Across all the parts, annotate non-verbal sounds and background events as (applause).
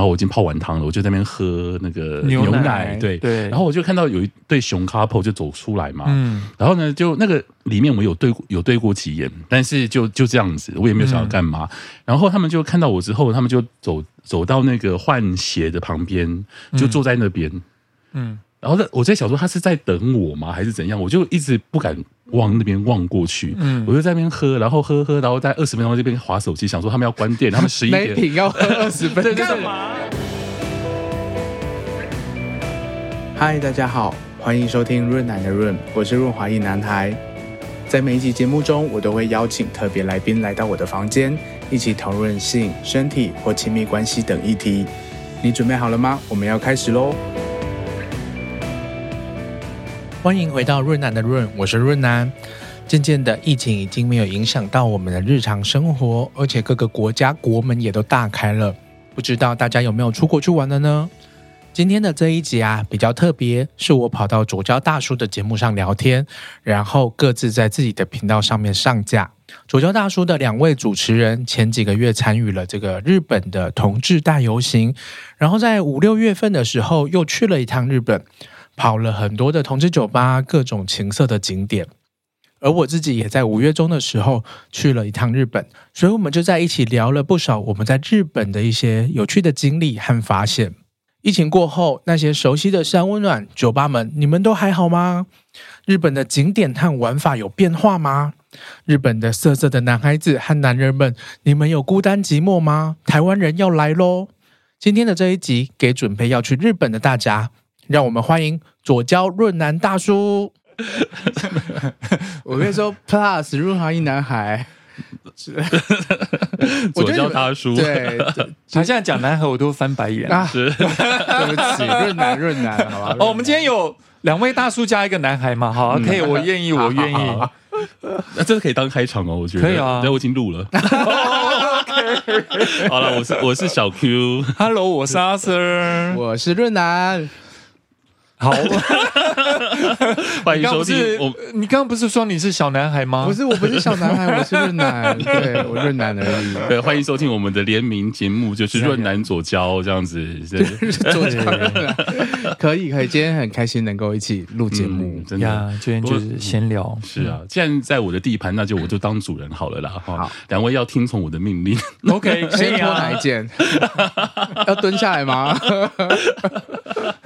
然后我已经泡完汤了，我就在那边喝那个牛奶，对。对，然后我就看到有一对熊 couple 就走出来嘛，嗯，然后呢，就那个里面我有对有对过几眼，但是就就这样子，我也没有想要干嘛，嗯、然后他们就看到我之后，他们就走走到那个换鞋的旁边，就坐在那边，嗯。嗯。然后在我在想说他是在等我吗，还是怎样？我就一直不敢往那边望过去。嗯，我就在那边喝，然后喝喝，然后在二十分钟这边划手机，想说他们要关店，他们十一点。没品要喝二十分钟干嘛？嗨，大家好，欢迎收听润男的润，我是润滑液男孩。在每一集节目中，我都会邀请特别来宾来到我的房间，一起讨论性、身体或亲密关系等议题。你准备好了吗？我们要开始喽！欢迎回到润南的润，我是润南。渐渐的，疫情已经没有影响到我们的日常生活，而且各个国家国门也都大开了。不知道大家有没有出国去玩的呢？今天的这一集啊，比较特别，是我跑到左交大叔的节目上聊天，然后各自在自己的频道上面上架。左交大叔的两位主持人前几个月参与了这个日本的同志大游行，然后在五六月份的时候又去了一趟日本。跑了很多的同志酒吧，各种情色的景点，而我自己也在五月中的时候去了一趟日本，所以我们就在一起聊了不少我们在日本的一些有趣的经历和发现。疫情过后，那些熟悉的山温暖酒吧们，你们都还好吗？日本的景点和玩法有变化吗？日本的色色的男孩子和男人们，你们有孤单寂寞吗？台湾人要来喽！今天的这一集，给准备要去日本的大家。让我们欢迎左交润南大叔。(laughs) 我跟你说，Plus 润滑一男孩，(laughs) 左交大叔。对，他现在讲男孩，我都翻白眼。啊、(laughs) 对不起，润男润男，好吧。哦，我们今天有两位大叔加一个男孩嘛？好，可以，我愿意，我愿意。那这个可以当开场哦，我觉得可以啊。那我已经录了。好了，我是我是小 Q，Hello，我是阿 Sir，我是润男。好，(laughs) 欢迎收听。我，你刚刚不是说你是小男孩吗？不是，我不是小男孩，我是润男，(laughs) 对，我润男而已。对，欢迎收听我们的联名节目，就是润男左交这样子。(laughs) 左交可以，可以。今天很开心能够一起录节目，真的。今天就是闲聊。是啊，既然在我的地盘，那就我就当主人好了啦。好，两位要听从我的命令。OK，先脱哪一件？要蹲下来吗？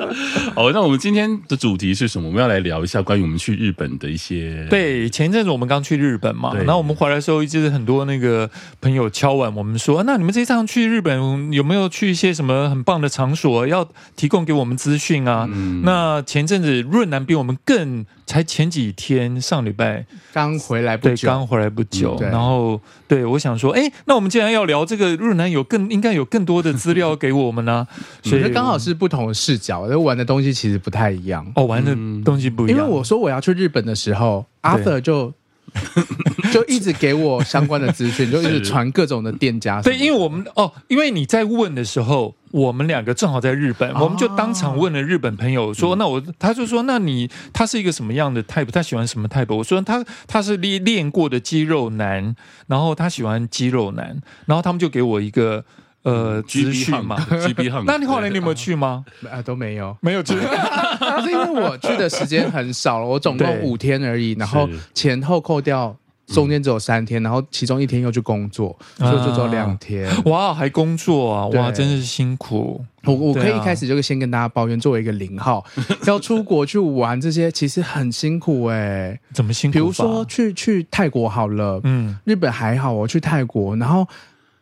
(laughs) 好，那我们。今天的主题是什么？我们要来聊一下关于我们去日本的一些。对，前一阵子我们刚去日本嘛，然后我们回来的时候，一直很多那个朋友敲碗，我们说：“那你们这一趟去日本有没有去一些什么很棒的场所？要提供给我们资讯啊？”嗯、那前阵子润南比我们更。才前几天，上礼拜刚回来不久，对，刚回来不久。嗯、然后，对我想说，哎，那我们既然要聊这个，日南有更应该有更多的资料给我们呢、啊。(laughs) 所以刚好是不同的视角，就玩的东西其实不太一样。哦，玩的东西不一样。因为我说我要去日本的时候，Arthur 就。(laughs) 就一直给我相关的资讯，就一直传各种的店家。对，因为我们哦，因为你在问的时候，我们两个正好在日本，哦、我们就当场问了日本朋友说：“嗯、那我，他就说，那你他是一个什么样的 type？他喜欢什么 type？” 我说他：“他他是练练过的肌肉男，然后他喜欢肌肉男，然后他们就给我一个。”呃，资讯嘛，GB 号。(laughs) 那你后来你有没有去吗？(laughs) 啊，都没有，没有去。(laughs) 是因为我去的时间很少了，我总共五天而已，然后前后扣掉，中间只有三天，然后其中一天又去工作，所以就只有两天。哇，还工作啊？哇，真是辛苦。我我可以一开始就先跟大家抱怨，作为一个零号，要出国去玩这些，其实很辛苦哎。怎么辛苦？比如说去去泰国好了，嗯，日本还好，我去泰国，然后。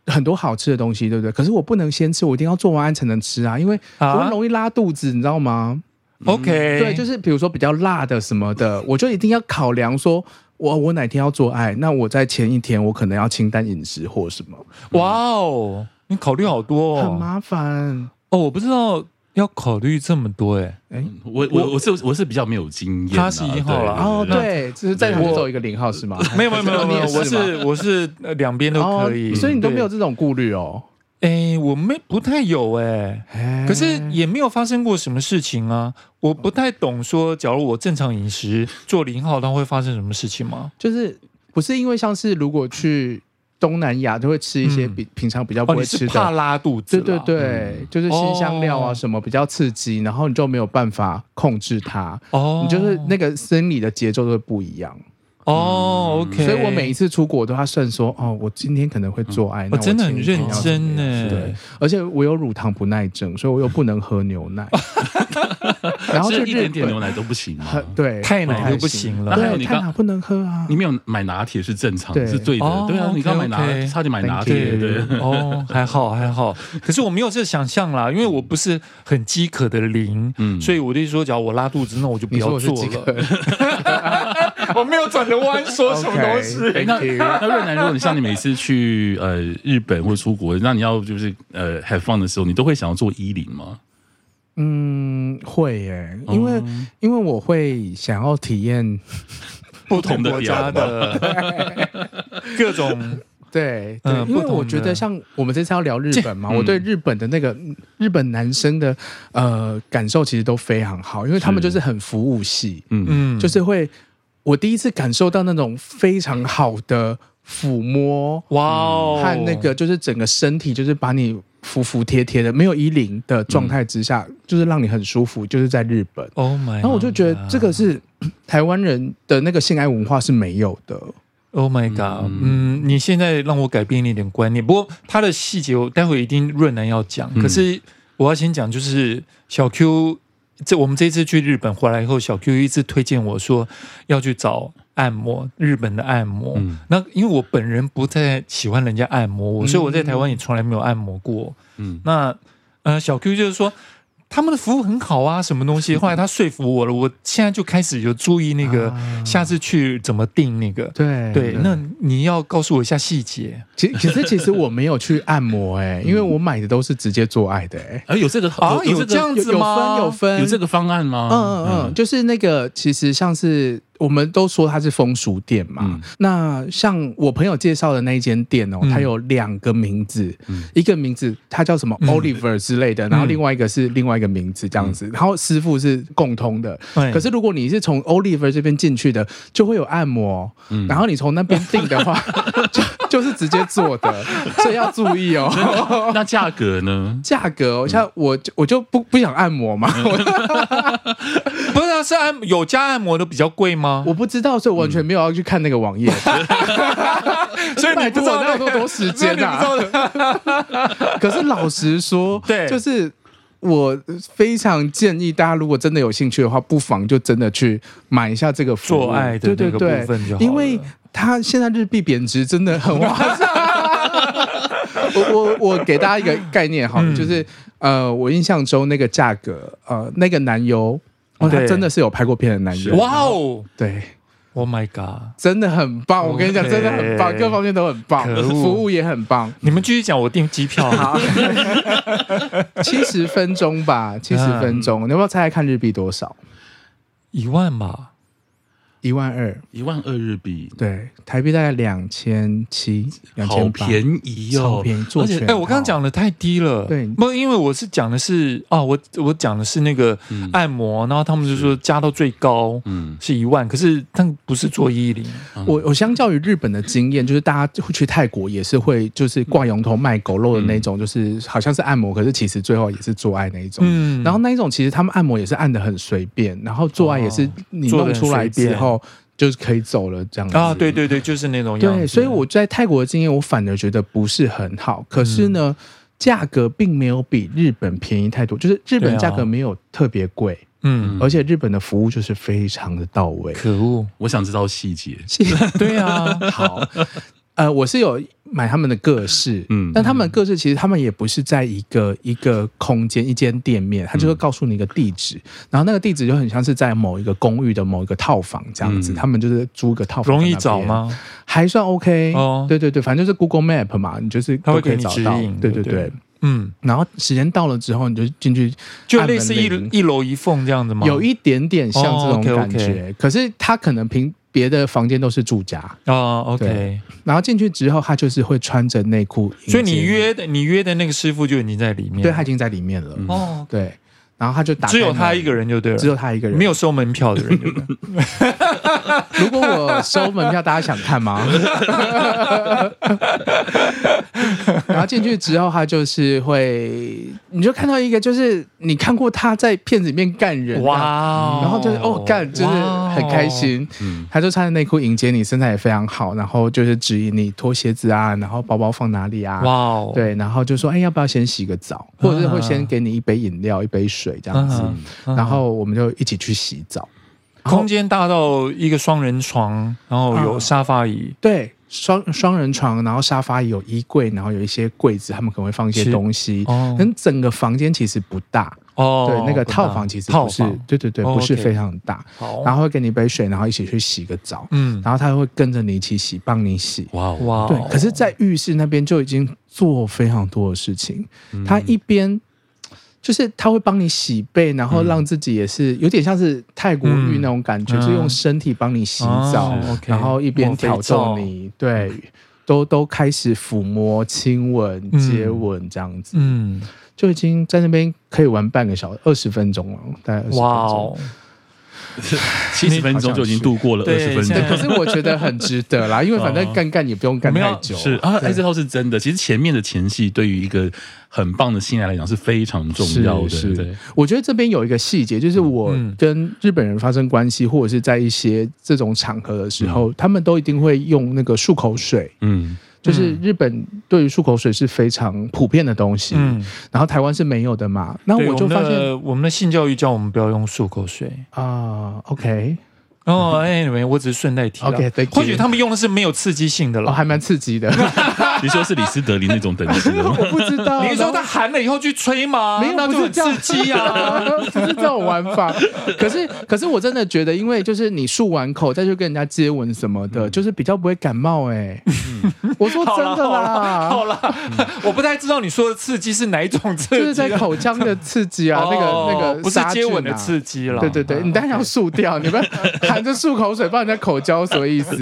很多好吃的东西，对不对？可是我不能先吃，我一定要做完案才能吃啊，因为我很容易拉肚子，啊、你知道吗？OK，对，就是比如说比较辣的什么的，我就一定要考量说，我我哪天要做爱，那我在前一天我可能要清淡饮食或什么。哇哦，你考虑好多哦，很麻烦哦，我不知道。要考虑这么多哎、欸，哎，我我我是我是比较没有经验，他是一号了哦，对，只是在场走一个零号是吗？没有没有没有没有，(laughs) 我是我是两边都可以，所以你都没有这种顾虑哦。哎，我没不太有哎，可是也没有发生过什么事情啊。我不太懂说，假如我正常饮食做零号，它会发生什么事情吗？就是不是因为像是如果去。东南亚就会吃一些比平常比较不会吃的，哦、怕拉肚子。对对对，嗯、就是新香料啊什么比较刺激，然后你就没有办法控制它。哦，你就是那个生理的节奏都会不一样。哦，OK，所以我每一次出国都要算说，哦，我今天可能会做爱，我真的很认真呢。对，而且我有乳糖不耐症，所以我又不能喝牛奶，(laughs) 然后就一点点牛奶都不行吗？对，太奶就不行了。对，太奶不能喝啊。你没有买拿铁是正常，是对的。对啊，你刚买拿，差点买拿铁。对，哦，还好还好。可是我没有这想象啦，因为我不是很饥渴的灵，嗯，所以我就说，假如我拉肚子，那我就不要做了。(laughs) (laughs) 我没有转着弯说什么东西。Okay, 那那润男，如果你像你每次去呃日本或者出国，那你要就是呃 have fun 的时候，你都会想要做衣领吗？嗯，会耶，因为、嗯、因为我会想要体验不同的 (laughs) 国家的 (laughs) 各种。对对，因为我觉得像我们这次要聊日本嘛，嗯、我对日本的那个日本男生的呃感受其实都非常好，因为他们就是很服务系，嗯。嗯，就是会。我第一次感受到那种非常好的抚摸，哇哦，和那个就是整个身体就是把你服服帖帖的，没有衣领的状态之下，嗯、就是让你很舒服，就是在日本。Oh my，然后我就觉得这个是台湾人的那个性爱文化是没有的。Oh my god，嗯，嗯，你现在让我改变一点观念。不过它的细节我待会一定润男要讲，可是我要先讲，就是小 Q。这我们这次去日本回来以后，小 Q 一直推荐我说要去找按摩，日本的按摩。嗯、那因为我本人不太喜欢人家按摩我，所以我在台湾也从来没有按摩过。嗯，那呃，小 Q 就是说。他们的服务很好啊，什么东西？后来他说服我了，我现在就开始有注意那个，下次去怎么定那个。对对，那你要告诉我一下细节。其其实其实我没有去按摩哎，(laughs) 因为我买的都是直接做爱的哎。啊，有这个啊，有这样子吗？有分有分有这个方案吗？嗯嗯嗯，就是那个其实像是。我们都说它是风俗店嘛，嗯、那像我朋友介绍的那一间店哦，嗯、它有两个名字，嗯、一个名字它叫什么 Oliver 之类的，嗯、然后另外一个是另外一个名字这样子，嗯、然后师傅是共通的。嗯、可是如果你是从 Oliver 这边进去的，就会有按摩，嗯、然后你从那边订的话，(laughs) 就就是直接做的，(laughs) 所以要注意哦。那价格呢？价格，像我我就不不想按摩嘛，(laughs) 不是啊，是按有加按摩的比较贵吗？我不知道，所以完全没有要去看那个网页，(laughs) 所以你不知道那么多时间啊。可是老实说，对，就是我非常建议大家，如果真的有兴趣的话，不妨就真的去买一下这个做爱的这个部分就好，因为它现在日币贬值真的很划算。我我我给大家一个概念哈，就是呃，我印象中那个价格，呃，那个男优。他真的是有拍过片的男优，哇哦！对，Oh my god，真的很棒！我跟你讲，真的很棒，各方面都很棒，服务也很棒。你们继续讲，我订机票哈，(laughs) 七十分钟吧，七十分钟，你要不要猜猜看日币多少？一万吧。一万二，一万二日币，对，台币大概两千七，两千八，好便宜哦，超便宜。而且，哎，我刚刚讲的太低了，对，不，因为我是讲的是，哦，我我讲的是那个按摩，然后他们就说加到最高，嗯，是一万，可是他们不是做衣领。我我相较于日本的经验，就是大家会去泰国也是会，就是挂羊头卖狗肉的那种，就是好像是按摩，可是其实最后也是做爱那一种。嗯，然后那一种其实他们按摩也是按的很随便，然后做爱也是你弄出来之后。就是可以走了这样子啊，对对对，就是那种样子。对，所以我在泰国的经验，我反而觉得不是很好。可是呢，价格并没有比日本便宜太多，就是日本价格没有特别贵，嗯，而且日本的服务就是非常的到位。可恶，我想知道细节。(laughs) 对啊，好，呃，我是有。买他们的各式，嗯，但他们的个室其实他们也不是在一个一个空间一间店面，他就会告诉你一个地址，然后那个地址就很像是在某一个公寓的某一个套房这样子，他们就是租个套房。容易找吗？还算 OK 哦，对对对，反正就是 Google Map 嘛，你就是都可以找到，对对对，嗯，然后时间到了之后，你就进去，就类似一一楼一凤这样子吗？有一点点像这种感觉，可是他可能平。别的房间都是住家哦，OK。然后进去之后，他就是会穿着内裤，所以你约的你约的那个师傅就已经在里面，对，他已经在里面了。哦，对。然后他就打，只有他一个人就对了，只有他一个人，没有收门票的人。(laughs) 如果我收门票，大家想看吗？然后进去之后，他就是会，你就看到一个，就是你看过他在片子里面干人，哇，然后就是哦干，就是很开心，他就穿着内裤迎接你，身材也非常好，然后就是指引你脱鞋子啊，然后包包放哪里啊，哇，对，然后就说，哎，要不要先洗个澡，或者是会先给你一杯饮料、一杯水这样子，然后我们就一起去洗澡。空间大到一个双人床，然后有沙发椅，嗯、对，双双人床，然后沙发有衣柜，然后有一些柜子，他们可能会放一些东西。哦，但整个房间其实不大。哦，对，那个套房其实不是，对对对，不是非常大。哦、然后会给你一杯水，然后一起去洗个澡，嗯，然后他会跟着你一起洗，帮你洗。哇哇，对。可是，在浴室那边就已经做非常多的事情，嗯、他一边。就是他会帮你洗背，然后让自己也是有点像是泰国浴那种感觉，嗯、就用身体帮你洗澡，嗯、然后一边挑逗你，对，都都开始抚摸、亲吻、接吻这样子，嗯，就已经在那边可以玩半个小时、二十分钟了，大概二十分钟。哇哦 (laughs) 七十分钟就已经度过了二十分钟，可是我觉得很值得啦，(laughs) 因为反正干干也不用干太久。是啊，哎，这套是真的。其实前面的前戏对于一个很棒的新人来讲是非常重要的。是，对，我觉得这边有一个细节，就是我跟日本人发生关系，或者是在一些这种场合的时候，他们都一定会用那个漱口水。嗯。就是日本对于漱口水是非常普遍的东西，嗯，然后台湾是没有的嘛，那我就发现我们，的性教育叫我们不要用漱口水。啊，uh，OK。哦，哎，我只是顺带提。OK，或许他们用的是没有刺激性的了，还蛮刺激的。(laughs) 你说是李斯德林那种等级？(laughs) 我不知道。你说他含了以后去吹吗？没有，那就很刺激啊，(laughs) 不是这种玩法。可是，可是我真的觉得，因为就是你漱完口再去跟人家接吻什么的，就是比较不会感冒。哎，我说真的啦。好了，我不太知道你说的刺激是哪一种刺激，就是在口腔的刺激啊，那个那个不是接吻的刺激了。对对对，你当然要漱掉，你们。含着漱口水帮人家口交，什么意思？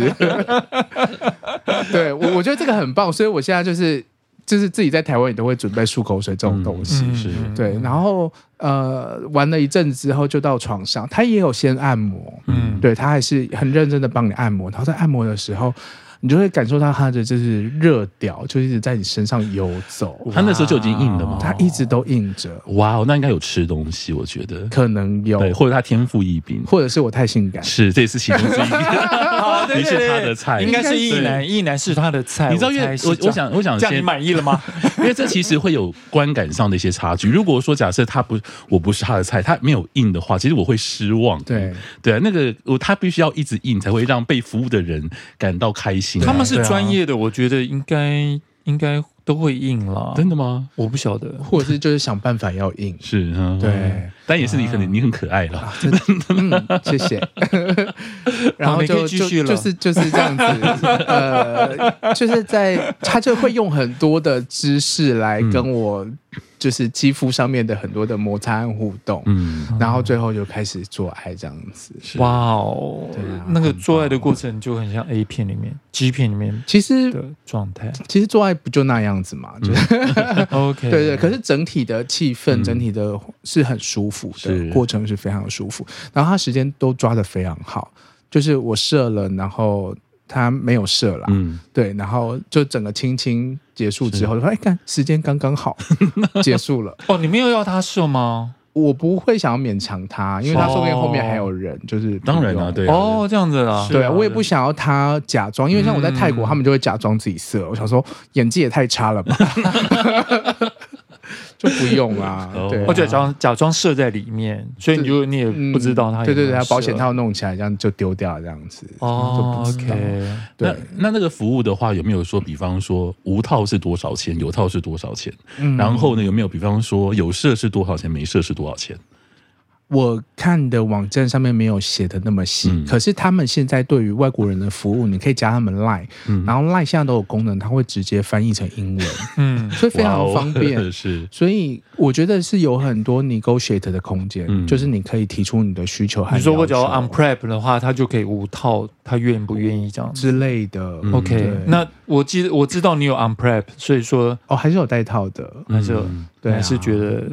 对我，我觉得这个很棒，所以我现在就是就是自己在台湾也都会准备漱口水这种东西。嗯、是，对。然后呃，玩了一阵子之后，就到床上，他也有先按摩，嗯，对他还是很认真的帮你按摩。然后在按摩的时候。你就会感受到他的就是热屌，就一直在你身上游走。他那时候就已经硬了吗？他一直都硬着。哇哦，那应该有吃东西，我觉得可能有，对或者他天赋异禀，或者是我太性感。是，这也是其中之一。(laughs) 你是他的菜，应该是意男，意男是他的菜。你知道，因为我我想我想先，你满意了吗？(laughs) 因为这其实会有观感上的一些差距。如果说假设他不，我不是他的菜，他没有硬的话，其实我会失望。对对啊，那个我他必须要一直硬，才会让被服务的人感到开心。他们是专业的，我觉得应该应该都会硬了。真的吗？我不晓得，或者是就是想办法要硬。是，对，但也是你可能你很可爱了，真的，谢谢。(laughs) 然后就继续了，就是就是这样子，(laughs) 呃，就是在他就会用很多的知识来跟我。就是肌肤上面的很多的摩擦和互动，嗯，然后最后就开始做爱这样子。哇哦，对啊，那个做爱的过程就很像 A 片里面、G 片里面其实的状态。其实做爱不就那样子嘛？就 (laughs) OK，对 (laughs) 对。可是整体的气氛，整体的是很舒服的过程，是非常舒服。然后他时间都抓的非常好，就是我射了，然后。他没有射了，嗯，对，然后就整个亲亲结束之后，就说：“哎，看时间刚刚好，(laughs) 结束了。”哦，你没有要他射吗？我不会想要勉强他，因为他说不定后面还有人，就是当然了，对，哦，这样子啊，对啊，我也不想要他假装，因为像我在泰国，他们就会假装自己射，我想说演技也太差了吧。(laughs) (laughs) 就不用啊，对，或者假装假装射在里面，所以你就你也不知道他。对对对，他保险套弄起来，这样就丢掉这样子。哦，OK。那那那个服务的话，有没有说，比方说无套是多少钱，有套是多少钱？然后呢，有没有比方说有射是多少钱，没射是多少钱？我看的网站上面没有写的那么细，嗯、可是他们现在对于外国人的服务，你可以加他们 Line，、嗯、然后 Line 现在都有功能，它会直接翻译成英文，嗯，所以非常方便。哦、(laughs) 是，所以我觉得是有很多 negotiate 的空间，嗯、就是你可以提出你的需求。你说我只要 on prep 的话，他就可以无套，他愿不愿意这样之类的。嗯、OK，那我记得我知道你有 on prep，所以说哦还是有带套的，还是有、嗯、对，还是觉得。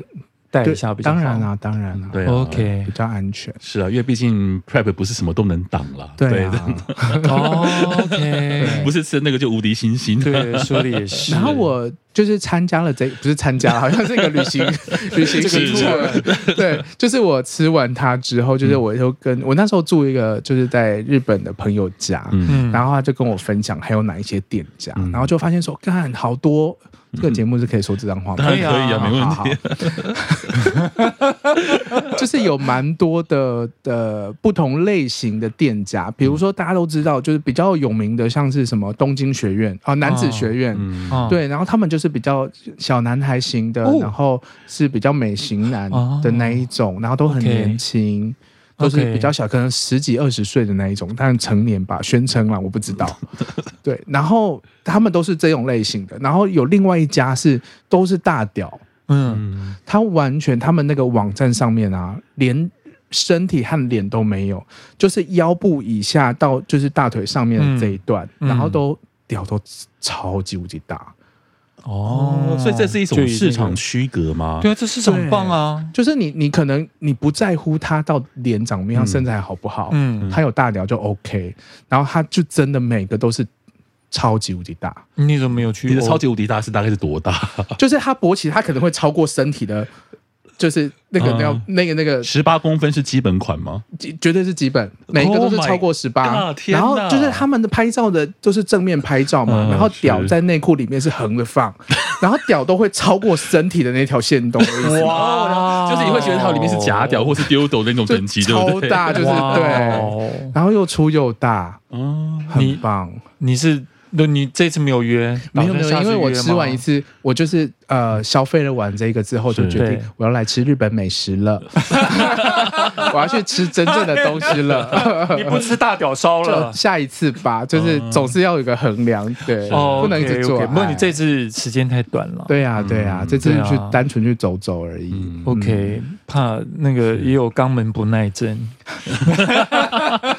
带一下比较好。当然啊，当然啊，对啊，OK，比较安全。是啊，因为毕竟 Prep 不是什么都能挡了，对啊 (laughs) 哦，OK，(laughs) 不是吃那个就无敌星星。对，说的也是。然后我就是参加了这，不是参加，好像是一个旅行 (laughs) 旅行这个对，就是我吃完它之后，就是我就跟我那时候住一个就是在日本的朋友家，嗯，然后他就跟我分享还有哪一些店家，然后就发现说，干好多。这个节目是可以说这张话吗？当然可以啊，没问题。(laughs) 就是有蛮多的的不同类型的店家，比如说大家都知道，就是比较有名的，像是什么东京学院啊、男子学院，对，然后他们就是比较小男孩型的，然后是比较美型男的那一种，然后都很年轻。都是比较小，可能十几二十岁的那一种，但成年吧，宣称啦，我不知道。(laughs) 对，然后他们都是这种类型的，然后有另外一家是都是大屌，嗯，他完全他们那个网站上面啊，连身体和脸都没有，就是腰部以下到就是大腿上面的这一段，嗯、然后都屌都超级无敌大。哦，所以这是一种市场区隔吗？对啊，这市场很棒啊！就是你，你可能你不在乎他到脸长什么样，身材好不好，嗯，他有大屌就 OK，然后他就真的每个都是超级无敌大。你怎么没有去？你的超级无敌大是大概是多大？(laughs) 就是他勃起，他可能会超过身体的。就是那个那那个那个十八公分是基本款吗？绝对是基本，每一个都是超过十八。然后就是他们的拍照的都是正面拍照嘛，然后屌在内裤里面是横着放，(laughs) 然后屌都会超过身体的那条线动。哇！就是你会觉得它里面是假屌或是丢斗那种等级，超大，就是对，然后又粗又大，嗯，很棒。你是？那你这次没有约？没有没有，因为我吃完一次，我就是呃消费了完这个之后，就决定我要来吃日本美食了。(laughs) 我要去吃真正的东西了。(laughs) 你不吃大屌烧了？下一次吧，就是总是要有一个衡量，对，不能一直做。不过你这次时间太短了。对呀对呀，这次去单纯去走走而已。OK，怕那个也有肛门不耐症。(laughs)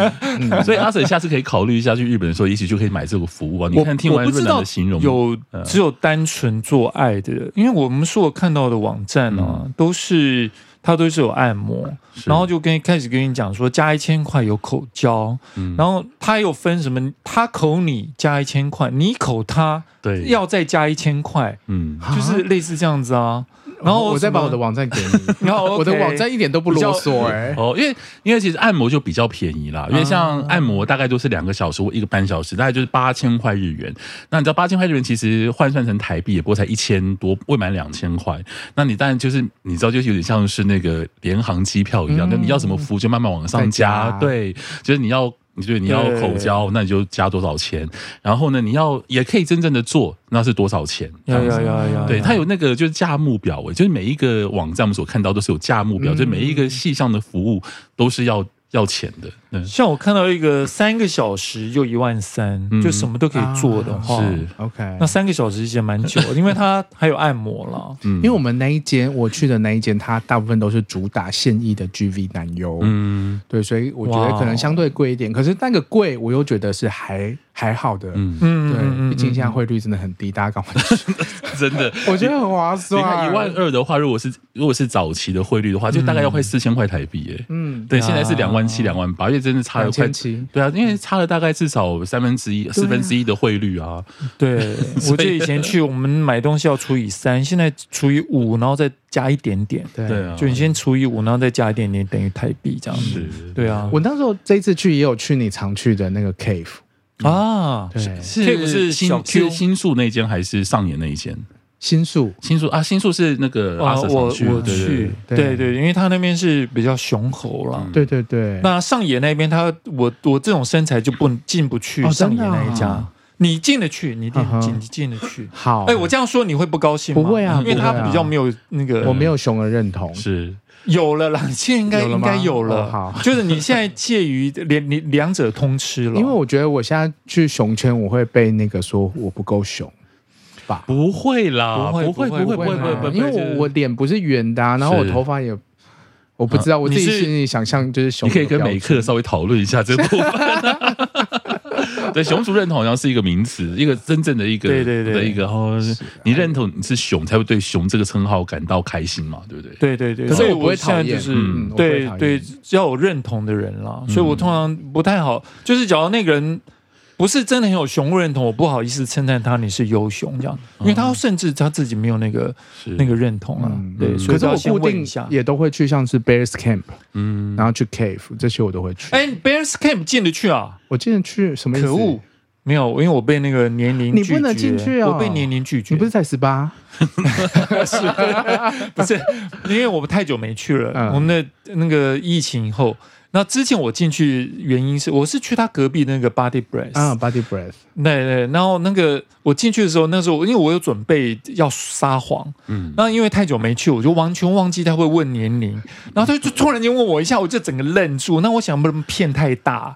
(laughs) 所以阿 Sir 下次可以考虑一下去日本的时候，一起就可以买这个服务啊。你看听完润南的形容，有只有单纯做爱的，因为我们所看到的网站啊，都是它都是有按摩，然后就跟开始跟你讲说加一千块有口交，然后它又分什么，他口你加一千块，你口他，对，要再加一千块，嗯，就是类似这样子啊。然后我再把我的网站给你，(laughs) 然后我的网站一点都不啰嗦哎，哦，因为因为其实按摩就比较便宜啦，因为像按摩大概都是两个小时或一个半小时，大概就是八千块日元。那你知道八千块日元其实换算成台币也不过才一千多，未满两千块。那你当然就是你知道，就是有点像是那个联航机票一样，那你要什么服务就慢慢往上加，对，就是你要。你觉得你要口交，那你就加多少钱？然后呢，你要也可以真正的做，那是多少钱？要要要要，对，它有那个就是价目表，就是每一个网站我们所看到都是有价目表，就每一个细项的服务都是要。要钱的，嗯，像我看到一个三个小时就一万三，就什么都可以做的话，是。OK。那三个小时其实蛮久，因为它还有按摩了。(laughs) 嗯，因为我们那一间我去的那一间，它大部分都是主打现役的 GV 男优，嗯，对，所以我觉得可能相对贵一点。可是那个贵，我又觉得是还还好的，嗯。嗯，对，毕竟现在汇率真的很低，大家赶快去，(laughs) 真的，我觉得很划算。你看一万二的话，如果是如果是早期的汇率的话，就大概要快四千块台币，哎，嗯，对，现在是两万七、两万八，真的差了快七，对啊，因为差了大概至少三分之一、四分之一的汇率啊。对，(laughs) 我记得以前去我们买东西要除以三，现在除以五，然后再加一点点，对啊，就你先除以五，然后再加一点点，等于台币这样子。对啊，我那时候这一次去也有去你常去的那个 Cave。啊，对，是是新是新宿那间还是上野那一间？新宿，新宿啊，新宿是那个啊，我我去，对。对，因为他那边是比较雄厚了，对对对。那上野那边，他我我这种身材就不进不去上野那一家，你进得去，你进你进得去。好，哎，我这样说你会不高兴吗？不会啊，因为他比较没有那个，我没有熊的认同，是。有了啦，现在应该应该有了。好，就是你现在介于 (laughs) 两你两者通吃了。因为我觉得我现在去熊圈，我会被那个说我不够熊吧？不会啦，不会不会不会不会不会，因为我我脸不是圆的，然后我头发也我不知道，我自己心里想象就是熊。你可以跟美克稍微讨论一下这部分。(laughs) 对，熊族认同好像是一个名词，一个真正的一个对对对的一个，哦，你认同你是熊，才会对熊这个称号感到开心嘛，对不对？对对对。可是我不会讨厌，就是对对，要有认同的人啦，所以我通常不太好，就是假如那个人。不是真的很有熊认同，我不好意思称赞他，你是优熊这样，因为他甚至他自己没有那个那个认同啊。对，所以我固定也都会去，像是 Bears Camp，嗯，然后去 Cave 这些我都会去。哎，Bears Camp 进得去啊？我进得去，什么意思？可恶，没有，因为我被那个年龄你不能进去啊，我被年龄拒绝。你不是才十八？(laughs) 是，(laughs) 不是？因为我们太久没去了，我们的那个疫情以后。那之前我进去原因是，我是去他隔壁那个 Body Breath 啊，Body Breath，对对。然后那个我进去的时候，那时候因为我有准备要撒谎，嗯，那因为太久没去，我就完全忘记他会问年龄，然后他就突然间问我一下，我就整个愣住。那我想不能骗太大，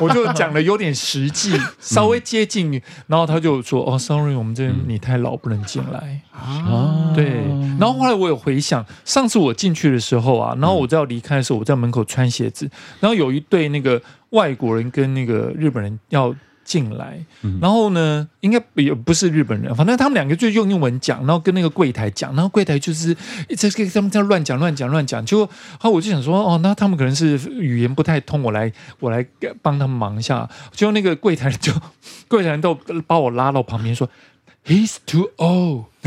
我就讲的有点实际，稍微接近，然后他就说：“哦，Sorry，我们这边你太老，不能进来。”啊，对。然后后来我有回想，上次我进去的时候啊，然后我在要离开的时候，我在门口穿鞋子。然后有一对那个外国人跟那个日本人要进来，嗯、然后呢，应该也不是日本人，反正他们两个就用英文讲，然后跟那个柜台讲，然后柜台就是一直跟他们在乱讲乱讲乱讲，就后我就想说，哦，那他们可能是语言不太通，我来我来帮他们忙一下，结果那个柜台就 (laughs) 柜台都把我拉到旁边说。He's too old，(laughs)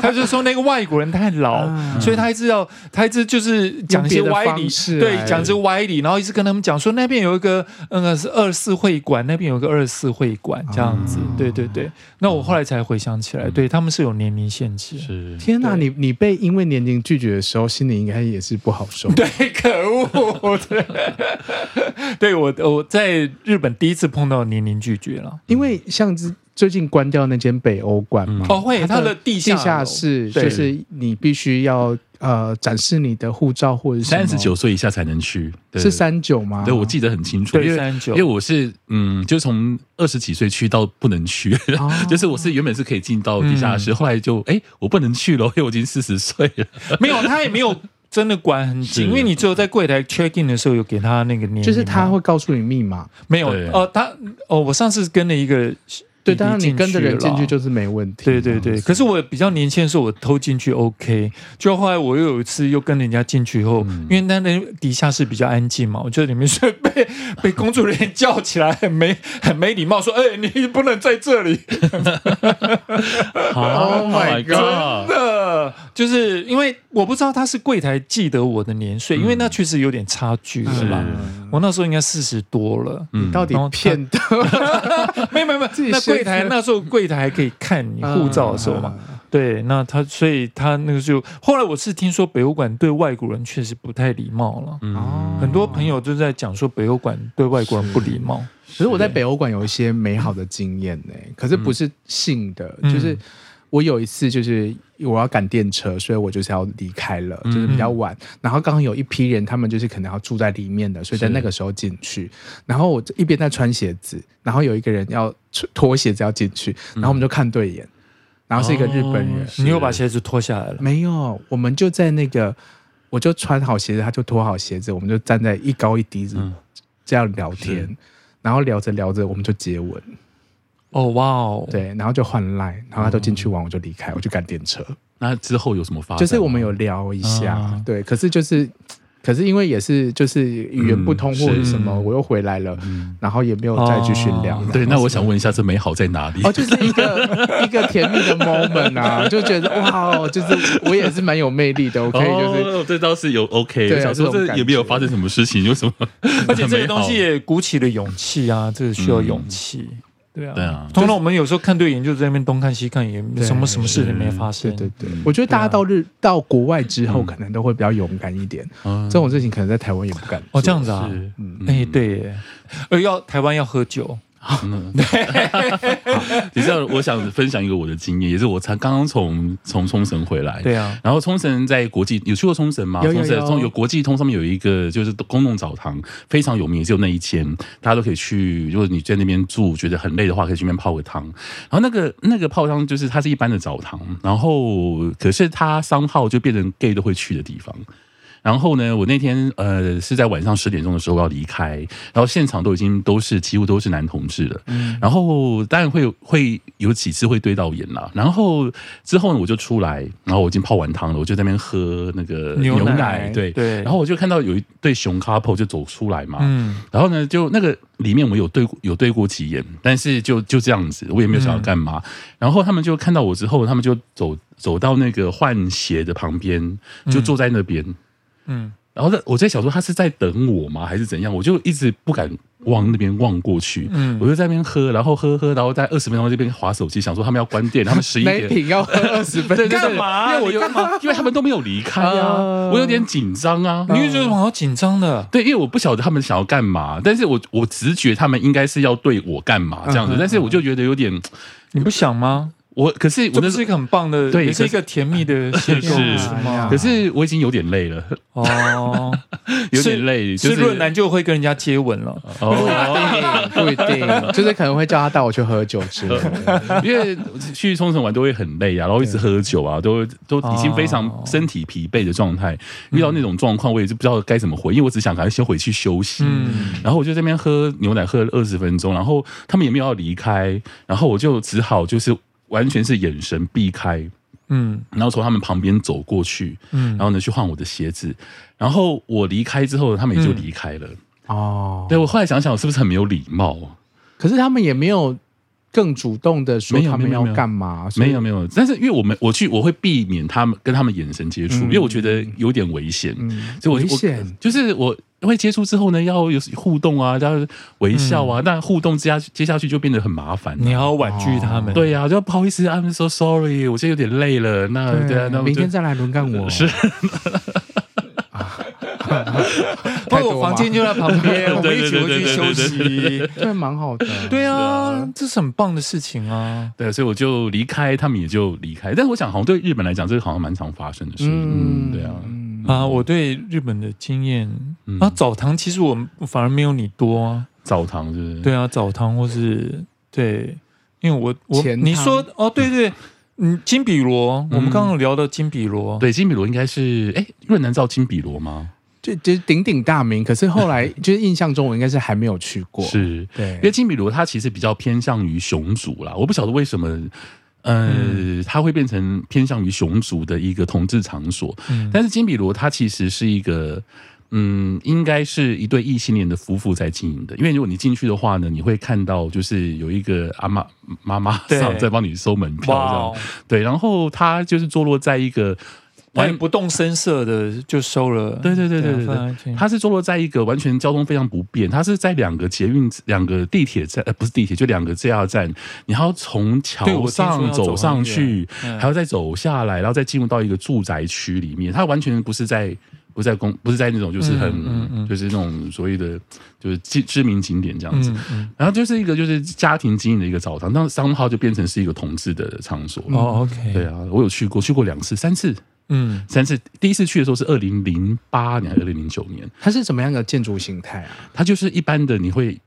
他就说那个外国人太老，嗯、所以他一直要，他一直就是讲一些歪理，对，讲一些歪理，然后一直跟他们讲说那边有一个那个是二四会馆，那边有一个二四会馆这样子，嗯、对对对。那我后来才回想起来，嗯、对他们是有年龄限制。是天哪，对你你被因为年龄拒绝的时候，心里应该也是不好受。(laughs) 对，可恶，对，(laughs) 对我我在日本第一次碰到年龄拒绝了，因为像之。最近关掉那间北欧馆嘛？哦，会，它的地下地下室就是你必须要呃展示你的护照或者三十九岁以下才能去，是三九吗？对，我记得很清楚，对，三九，因为我是嗯，就从二十几岁去到不能去，(laughs) 就是我是原本是可以进到地下室，后来就哎我不能去了，因为我已经四十岁了。(laughs) 没有，他也没有真的管很紧，因为你只有在柜台 check in 的时候有给他那个年，就是他会告诉你密码。没有哦，他哦，我上次跟了一个。对，当然你跟着人进去就是没问题。对对对，可是我比较年轻的时候，我偷进去 OK。就后来我又有一次又跟人家进去以后，因为那那底下室比较安静嘛，我觉得里面是被 (laughs) 被工作人员叫起来，很没很没礼貌，说：“哎，你不能在这里。(laughs) ” Oh my god！真的就是因为我不知道他是柜台记得我的年岁，因为那确实有点差距，是吧？我那时候应该四十多了，你到底骗的？没有没有没有，那柜台那时候柜台还可以看你护照的时候嘛？对，那他所以他那个就后来我是听说北欧馆对外国人确实不太礼貌了，嗯，很多朋友都在讲说北欧馆对外国人不礼貌。可是我在北欧馆有一些美好的经验呢，可是不是性的，就是。我有一次就是我要赶电车，所以我就是要离开了，就是比较晚。嗯、然后刚好有一批人，他们就是可能要住在里面的，所以在那个时候进去。然后我一边在穿鞋子，然后有一个人要脱鞋子要进去，然后我们就看对眼，然后是一个日本人。哦、你又把鞋子脱下来了？没有，我们就在那个，我就穿好鞋子，他就脱好鞋子，我们就站在一高一低子这样聊天，嗯、然后聊着聊着我们就接吻。哦，哇哦，对，然后就换赖，然后他都进去玩，我就离开，我就赶电车。那之后有什么发展？就是我们有聊一下，对，可是就是，可是因为也是就是语言不通或者什么，我又回来了，然后也没有再继续聊。对，那我想问一下，这美好在哪里？哦，就是一个 (laughs) 一个甜蜜的 moment 啊，就觉得哇哦，就是我也是蛮有魅力的。(laughs) OK，就是这倒是有 OK 对。想说这也没有发生什么事情，有什么？而且这个东西也鼓起了勇气啊，这个需要勇气。对啊，对啊。通常我们有时候看对眼，就在那边东看西看，也什么什么事情没发生。对对对，我觉得大家到日到国外之后，可能都会比较勇敢一点。这种事情可能在台湾也不敢。哦，这样子啊。嗯，哎，对，呃，要台湾要喝酒。嗯，对。你知道，我想分享一个我的经验，也是我才刚刚从从冲绳回来。对啊。然后冲绳在国际有去过冲绳吗？冲绳有国际通上面有一个就是公共澡堂，非常有名，只有那一间，大家都可以去。如果你在那边住觉得很累的话，可以去那边泡个汤。然后那个那个泡汤就是它是一般的澡堂，然后可是它商号就变成 gay 都会去的地方。然后呢，我那天呃是在晚上十点钟的时候要离开，然后现场都已经都是几乎都是男同志了。嗯，然后当然会会有几次会对到眼啦。然后之后呢，我就出来，然后我已经泡完汤了，我就在那边喝那个牛奶。对对。然后我就看到有一对熊 couple 就走出来嘛。嗯。然后呢，就那个里面我有对有对过几眼，但是就就这样子，我也没有想要干嘛。嗯、然后他们就看到我之后，他们就走走到那个换鞋的旁边，就坐在那边。嗯嗯，然后在我在想说他是在等我吗，还是怎样？我就一直不敢往那边望过去。嗯，我就在那边喝，然后喝喝，然后在二十分钟这边划手机，想说他们要关店，他们十一点。要喝 (laughs) 二十分钟干嘛？因为我有，因为他们都没有离开啊，我有点紧张啊。你会觉得好紧张的？对，因为我不晓得他们想要干嘛，但是我我直觉他们应该是要对我干嘛这样子，但是我就觉得有点，你不想吗？我可是我那是一个很棒的，对，也是一个甜蜜的邂逅，(laughs) 是吗？可是我已经有点累了。哦，(laughs) 有点累，就是润男就会跟人家接吻了，哦，不一定，不一定，(laughs) 就是可能会叫他带我去喝酒之类的，因为去冲绳玩都会很累啊，然后一直喝酒啊，都都已经非常身体疲惫的状态，遇到那种状况，我也是不知道该怎么回，因为我只想赶快先回去休息，然后我就在这边喝牛奶喝了二十分钟，然后他们也没有要离开，然后我就只好就是。完全是眼神避开，嗯，然后从他们旁边走过去，嗯，然后呢去换我的鞋子，然后我离开之后，他们也就离开了。嗯、哦，对，我后来想想，我是不是很没有礼貌？可是他们也没有更主动的说他们要干嘛？没有没有，但是因为我们我去，我会避免他们跟他们眼神接触，嗯、因为我觉得有点危险。嗯，所以我危险就是我。会接触之后呢，要有互动啊，要微笑啊，但互动接下接下去就变得很麻烦。你要婉拒他们，对呀，就不好意思，I'm so sorry，我现在有点累了。那对啊，那明天再来轮干我。是，(laughs) 我房间就在旁边，我们一起回去休息，对，蛮好的。对啊，这是很棒的事情啊。对，所以我就离开，他们也就离开。但是我想，好像对日本来讲，这个好像蛮常发生的事。嗯，对啊。啊，我对日本的经验、嗯、啊，澡堂其实我反而没有你多啊。澡堂是不是？对啊，澡堂或是对，因为我我堂你说哦，对对，嗯，金比罗，嗯、我们刚刚聊到金比罗，对，金比罗应该是哎，润男知道金比罗吗？就就鼎鼎大名，可是后来 (laughs) 就是印象中我应该是还没有去过，是对，因为金比罗它其实比较偏向于熊族啦，我不晓得为什么。呃，它会变成偏向于熊族的一个同志场所，嗯、但是金比罗它其实是一个，嗯，应该是一对异性恋的夫妇在经营的。因为如果你进去的话呢，你会看到就是有一个阿妈妈妈上在帮你收门票这样，对，对，然后它就是坐落在一个。完不动声色的就收了，对对对对对对，它是坐落在一个完全交通非常不便，它是在两个捷运、两个地铁站，呃，不是地铁，就两个 JR 站，你还要从桥上走上去，还要再走下来，然后再进入到一个住宅区里面，它完全不是在不在公，不是在那种就是很就是那种所谓的就是知知名景点这样子，然后就是一个就是家庭经营的一个澡堂，那商号就变成是一个同志的场所。哦，OK，对啊，我有去过，去过两次、三次。嗯，三次，第一次去的时候是二零零八年还是二零零九年？它是怎么样的建筑形态啊？它就是一般的，你会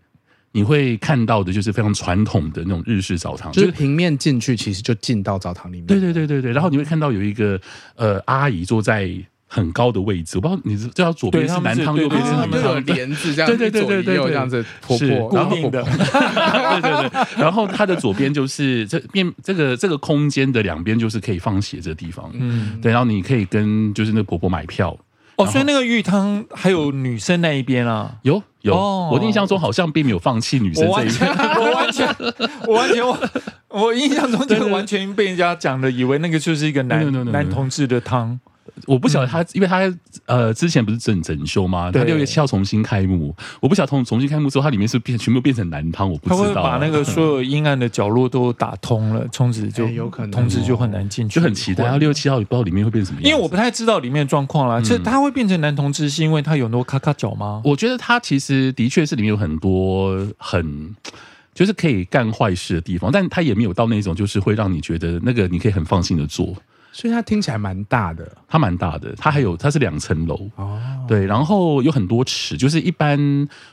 你会看到的，就是非常传统的那种日式澡堂，就是平面进去，其实就进到澡堂里面。对对对对对，然后你会看到有一个呃阿姨坐在。很高的位置，我不知道你知道左边是男汤，右边是什么？有帘子这样，(laughs) 对对对对对，这样子婆婆固定的，对对对。然后它的左边就是这边这个这个空间的两边就是可以放鞋的地方，嗯，对。然后你可以跟就是那个婆婆买票哦，所以那个浴汤还有女生那一边啊？有有，我印象中好像并没有放弃女生这一边，我完全 (laughs) 我完全我我印象中就完全被人家讲的以为那个就是一个男男同志的汤。我不晓得他，嗯、因为他呃之前不是整整修吗？对他六月七号重新开幕，我不晓得重重新开幕之后，它里面是变全部变成男汤，我不知道。他会把那个所有阴暗的角落都打通了，从此就有可能同志就很难进去，就很期待。然后六月七号也不知道里面会变什么样，因为我不太知道里面的状况啦。其实他会变成男同志，是因为他有很多咔咔角吗？我觉得他其实的确是里面有很多很就是可以干坏事的地方，但他也没有到那种就是会让你觉得那个你可以很放心的做。所以它听起来蛮大的，它蛮大的，它还有它是两层楼。哦，对，然后有很多池，就是一般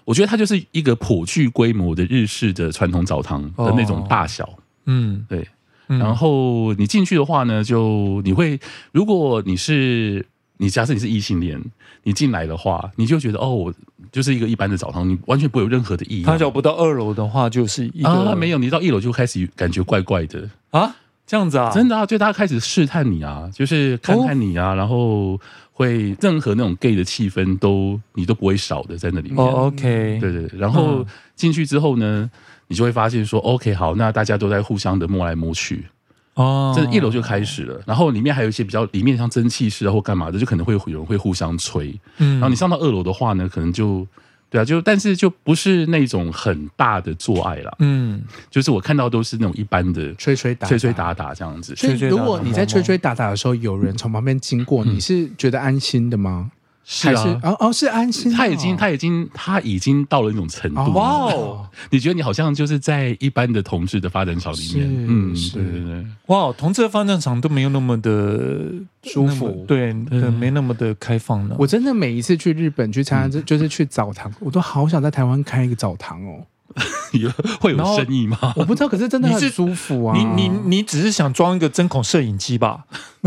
我觉得它就是一个颇具规模的日式的传统澡堂的那种大小，嗯，对，然后你进去的话呢，就你会如果你是你假设你是异性恋，你进来的话，你就觉得哦，我就是一个一般的澡堂，你完全不会有任何的异样。他脚不到二楼的话，就是一个啊，没有，你到一楼就开始感觉怪怪的。啊，这样子啊，真的啊，就大家开始试探你啊，就是看看你啊，哦、然后会任何那种 gay 的气氛都你都不会少的在那里面。哦，OK，对对，然后进去之后呢，你就会发现说，OK，好，那大家都在互相的摸来摸去。哦，这一楼就开始了，然后里面还有一些比较里面像蒸汽室啊或干嘛的，就可能会有人会互相吹。嗯，然后你上到二楼的话呢，可能就对啊，就但是就不是那种很大的做爱啦。嗯，就是我看到都是那种一般的吹吹打打吹吹打打这样子。所以如果你在吹吹打打的时候，有人从旁边经过，你是觉得安心的吗？是啊，哦哦，是安心。他已经，他已经，他已经到了那种程度。哇哦！你觉得你好像就是在一般的同志的发展场里面，嗯，对对对。哇，同志的发展场都没有那么的舒服，对对，没那么的开放呢。我真的每一次去日本去参加，就是去澡堂，我都好想在台湾开一个澡堂哦。(laughs) 有会有生意吗？我不知道，可是真的很舒服啊！你你你，只是想装一个针孔摄影机吧？(laughs)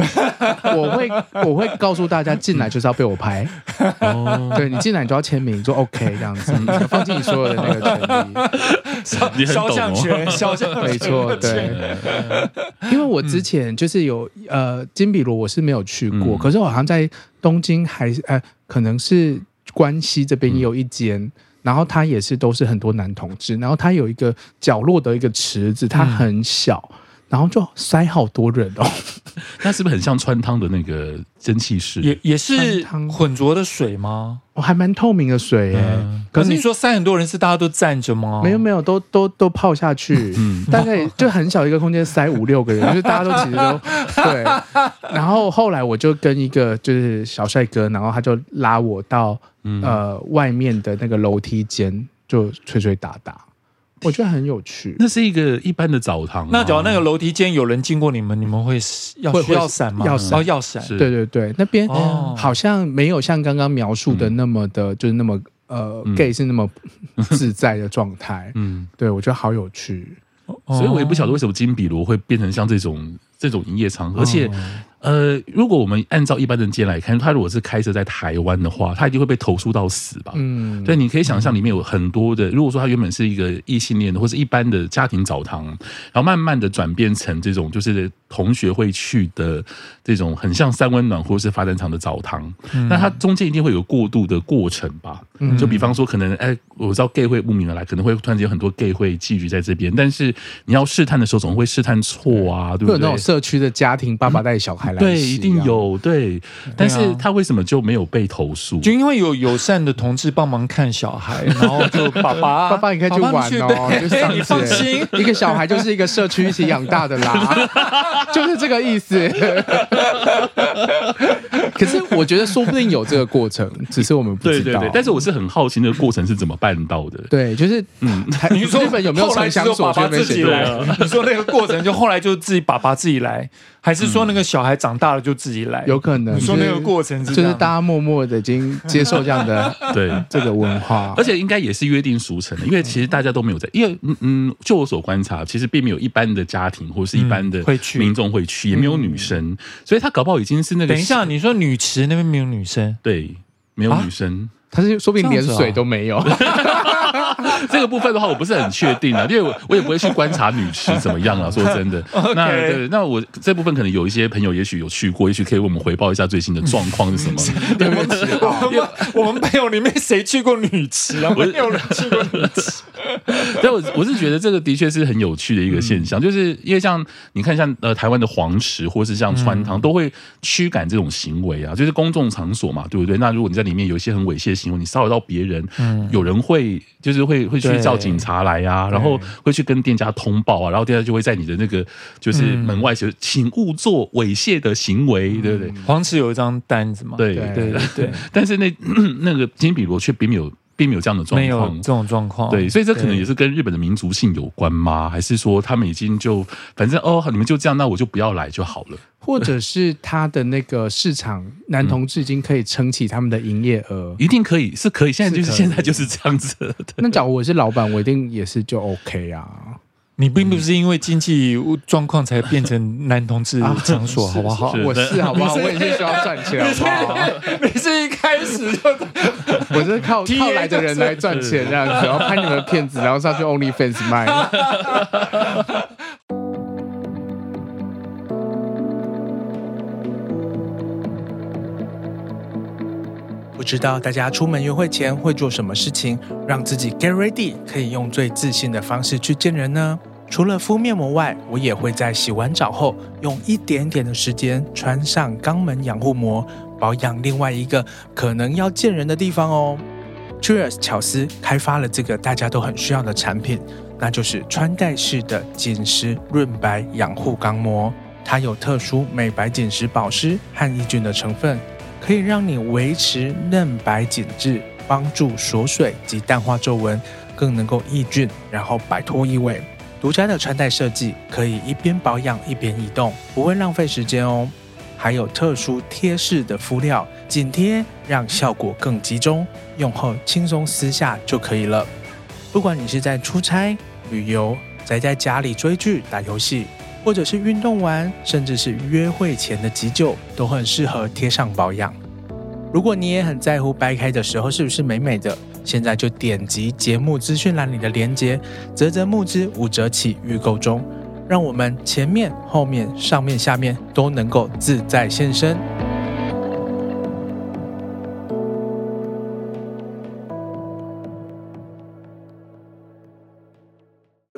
我会我会告诉大家，进来就是要被我拍。哦，(laughs) 对，你进来你就要签名，就 OK 这样子，你放弃你所有的那个权利。肖像权，肖像没错，对。因为我之前就是有呃金比罗，我是没有去过，可是我好像在东京还是呃，可能是关西这边也有一间。然后它也是都是很多男同志，然后它有一个角落的一个池子，它很小，嗯、然后就塞好多人哦。(laughs) 那是不是很像穿汤的那个蒸汽室？也也是混浊的水吗？哦，还蛮透明的水耶。嗯、可是你说塞很多人是大家都站着吗？没有没有，都都都泡下去。(laughs) 嗯，大概就很小一个空间塞五六个人，(laughs) 就是大家都其实都对。然后后来我就跟一个就是小帅哥，然后他就拉我到。嗯、呃，外面的那个楼梯间就吹吹打打，我觉得很有趣。那是一个一般的澡堂，啊。那假如那个楼梯间有人经过你们，你们会要需要闪吗？要闪，哦，要闪。对对对，那边好像没有像刚刚描述的那么的，嗯、就是那么呃、嗯、gay 是那么自在的状态。嗯，(laughs) 对我觉得好有趣。所以我也不晓得为什么金比罗会变成像这种这种营业场，而且。呃，如果我们按照一般的间来看，他如果是开设在台湾的话，他一定会被投诉到死吧？嗯，对，你可以想象里面有很多的，如果说他原本是一个异性恋的，或是一般的家庭澡堂，然后慢慢的转变成这种就是同学会去的这种很像三温暖或是发展场的澡堂，嗯、那它中间一定会有过渡的过程吧？嗯，就比方说可能哎，我知道 gay 会慕名而来，可能会突然间有很多 gay 会聚集在这边，但是你要试探的时候总会试探错啊，对不对？有那种社区的家庭爸爸带小孩。对，一定有对，但是他为什么就没有被投诉？就因为有友善的同志帮忙看小孩，(laughs) 然后就爸爸 (laughs) 爸爸你可以去玩哦，就是你放心，(laughs) 一个小孩就是一个社区一起养大的啦，就是这个意思。可是我觉得说不定有这个过程，只是我们不知道。对对对，但是我是很好奇那个过程是怎么办到的。对，就是嗯，你说日本有没有城乡所？爸爸自己来？你说那个过程就后来就自己爸爸自己来。还是说那个小孩长大了就自己来？有可能。你说那个过程是就是大家默默的已经接受这样的 (laughs) 对这个文化，而且应该也是约定俗成的，因为其实大家都没有在，因为嗯嗯，就我所观察，其实并没有一般的家庭或是一般的民众会去，也没有女生，所以他搞不好已经是那个。等一下，你说女池那边没有女生？对，没有女生，他是说不定连水都没有。这个部分的话，我不是很确定啊，因为我我也不会去观察女池怎么样啊。(laughs) 说真的那对，那我这部分可能有一些朋友，也许有去过，也许可以为我们回报一下最新的状况是什么。(laughs) 对不起，我们朋友里面谁去过女池啊？没有人去过女池。(laughs) 但我我是觉得这个的确是很有趣的一个现象，就是因为像你看，像呃台湾的黄池或是像川汤，都会驱赶这种行为啊，就是公众场所嘛，对不对？那如果你在里面有一些很猥亵的行为，你骚扰到别人，嗯，有人会就是会。会去叫警察来呀、啊，然后会去跟店家通报啊，然后店家就会在你的那个就是门外写，请勿做猥亵的行为，对不对？黄池有一张单子嘛？对对对对。(laughs) 但是那 (clears throat) 那个金比罗却并没有，并没有这样的状况，没有这种状况。对，所以这可能也是跟日本的民族性有关吗？还是说他们已经就反正哦，你们就这样，那我就不要来就好了。或者是他的那个市场，男同志已经可以撑起他们的营业额，一定可以，是可以。现在就是现在就是这样子的。那假如我是老板，我一定也是就 OK 啊。你并不是因为经济状况才变成男同志场所，好不好？我是好不好？我也是需要赚钱，好不好？你是一开始就，我是靠 (laughs) 靠来的人来赚钱这样子，然后拍你们的片子，然后上去 OnlyFans 卖。(laughs) 不知道大家出门约会前会做什么事情，让自己 get ready，可以用最自信的方式去见人呢？除了敷面膜外，我也会在洗完澡后用一点点的时间穿上肛门养护膜，保养另外一个可能要见人的地方哦。Cheers 巧思开发了这个大家都很需要的产品，那就是穿戴式的紧实润白养护肛膜，它有特殊美白紧实保湿和抑菌的成分。可以让你维持嫩白紧致，帮助锁水及淡化皱纹，更能够抑菌，然后摆脱异味。独家的穿戴设计，可以一边保养一边移动，不会浪费时间哦。还有特殊贴式的敷料，紧贴让效果更集中，用后轻松撕下就可以了。不管你是在出差、旅游，宅在家里追剧、打游戏。或者是运动完，甚至是约会前的急救，都很适合贴上保养。如果你也很在乎掰开的时候是不是美美的，现在就点击节目资讯栏里的链接，啧啧募资五折起预购中，让我们前面、后面、上面、下面都能够自在现身。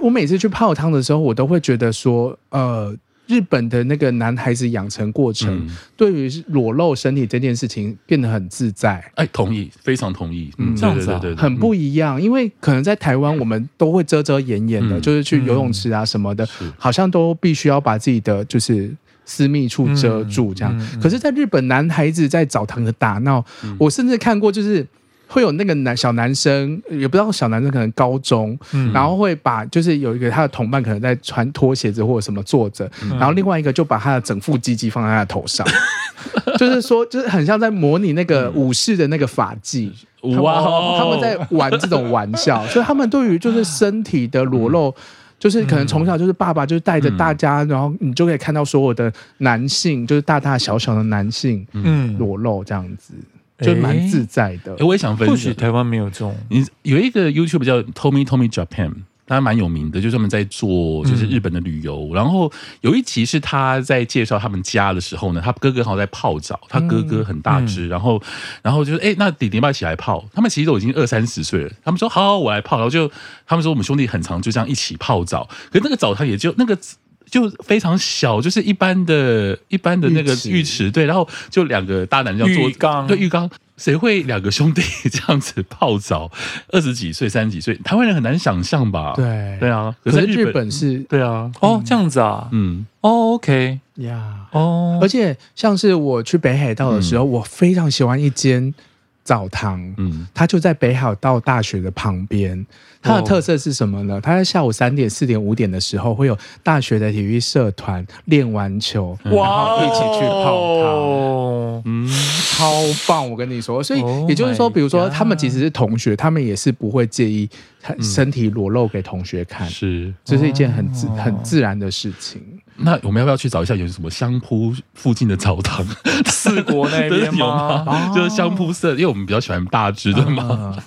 我每次去泡汤的时候，我都会觉得说，呃，日本的那个男孩子养成过程，嗯、对于裸露身体这件事情变得很自在。哎，同意，非常同意。嗯，这样子、啊、对对对对很不一样。因为可能在台湾，我们都会遮遮掩掩的，嗯、就是去游泳池啊什么的，嗯、好像都必须要把自己的就是私密处遮住这样。嗯嗯嗯、可是，在日本，男孩子在澡堂的打闹，嗯、我甚至看过就是。会有那个男小男生，也不知道小男生可能高中，嗯、然后会把就是有一个他的同伴可能在穿拖鞋子或者什么坐着，嗯、然后另外一个就把他的整副鸡鸡放在他的头上，(laughs) 就是说就是很像在模拟那个武士的那个法技，哇、嗯，他们在玩这种玩笑，(laughs) 所以他们对于就是身体的裸露，嗯、就是可能从小就是爸爸就是带着大家，嗯、然后你就可以看到所有的男性，就是大大小小的男性，嗯，裸露这样子。就蛮自在的，我也想分享。或许台湾没有这种。你有一个 YouTube 叫 Tommy Tommy Japan，他蛮有名的，就专门在做就是日本的旅游。嗯、然后有一集是他在介绍他们家的时候呢，他哥哥好像在泡澡，他哥哥很大只，嗯、然后然后就是哎、欸，那弟弟要不要一起来泡？他们其实都已经二三十岁了，他们说好，好，我来泡。然后就他们说我们兄弟很长就这样一起泡澡，可是那个澡堂也就那个。就非常小，就是一般的、一般的那个浴池，对，然后就两个大男人要做浴缸，对浴缸，谁会两个兄弟这样子泡澡？二十几岁、三十几岁，台湾人很难想象吧？对，对啊，可是日本是，对啊，哦，这样子啊，嗯，哦，OK。呀，哦，而且像是我去北海道的时候，我非常喜欢一间。澡堂，嗯，它就在北海道大学的旁边。它的特色是什么呢？它在下午三点、四点、五点的时候，会有大学的体育社团练完球，然后一起去泡汤，嗯，超棒！我跟你说，所以也就是说，比如说他们其实是同学，他们也是不会介意身体裸露给同学看，是，这是一件很自很自然的事情。那我们要不要去找一下有什么香扑附近的澡堂？四国那边吗？(laughs) 就是香扑社，因为我们比较喜欢大只的嘛。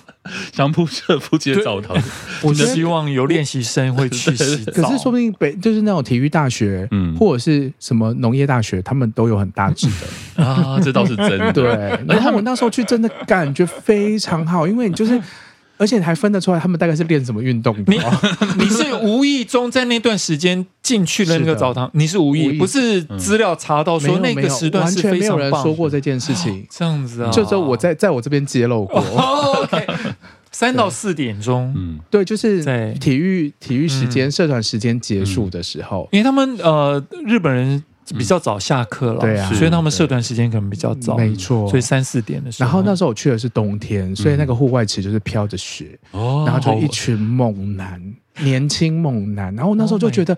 相扑社附近的澡堂，(laughs) 我希望有练习生会去洗澡。可是说不定北就是那种体育大学，嗯，或者是什么农业大学，他们都有很大只的 (laughs) 啊，这倒是真的。对，然后我那时候去，真的感觉非常好，因为你就是。而且还分得出来，他们大概是练什么运动的。你 (laughs) 你是无意中在那段时间进去了那个澡堂，是。你是无意，无意。不是资料查到说那个时段是非常。完全没有人说过这件事情，这样子啊？就是我在在我这边揭露过。Oh, (laughs) OK，三到四点钟，嗯，对，就是在体育体育时间、嗯、社团时间结束的时候，因为他们呃日本人。比较早下课了，对啊，所以他们社团时间可能比较早，没错，所以三四点的时候。然后那时候我去的是冬天，所以那个户外池就是飘着雪，然后就一群猛男，年轻猛男。然后那时候就觉得，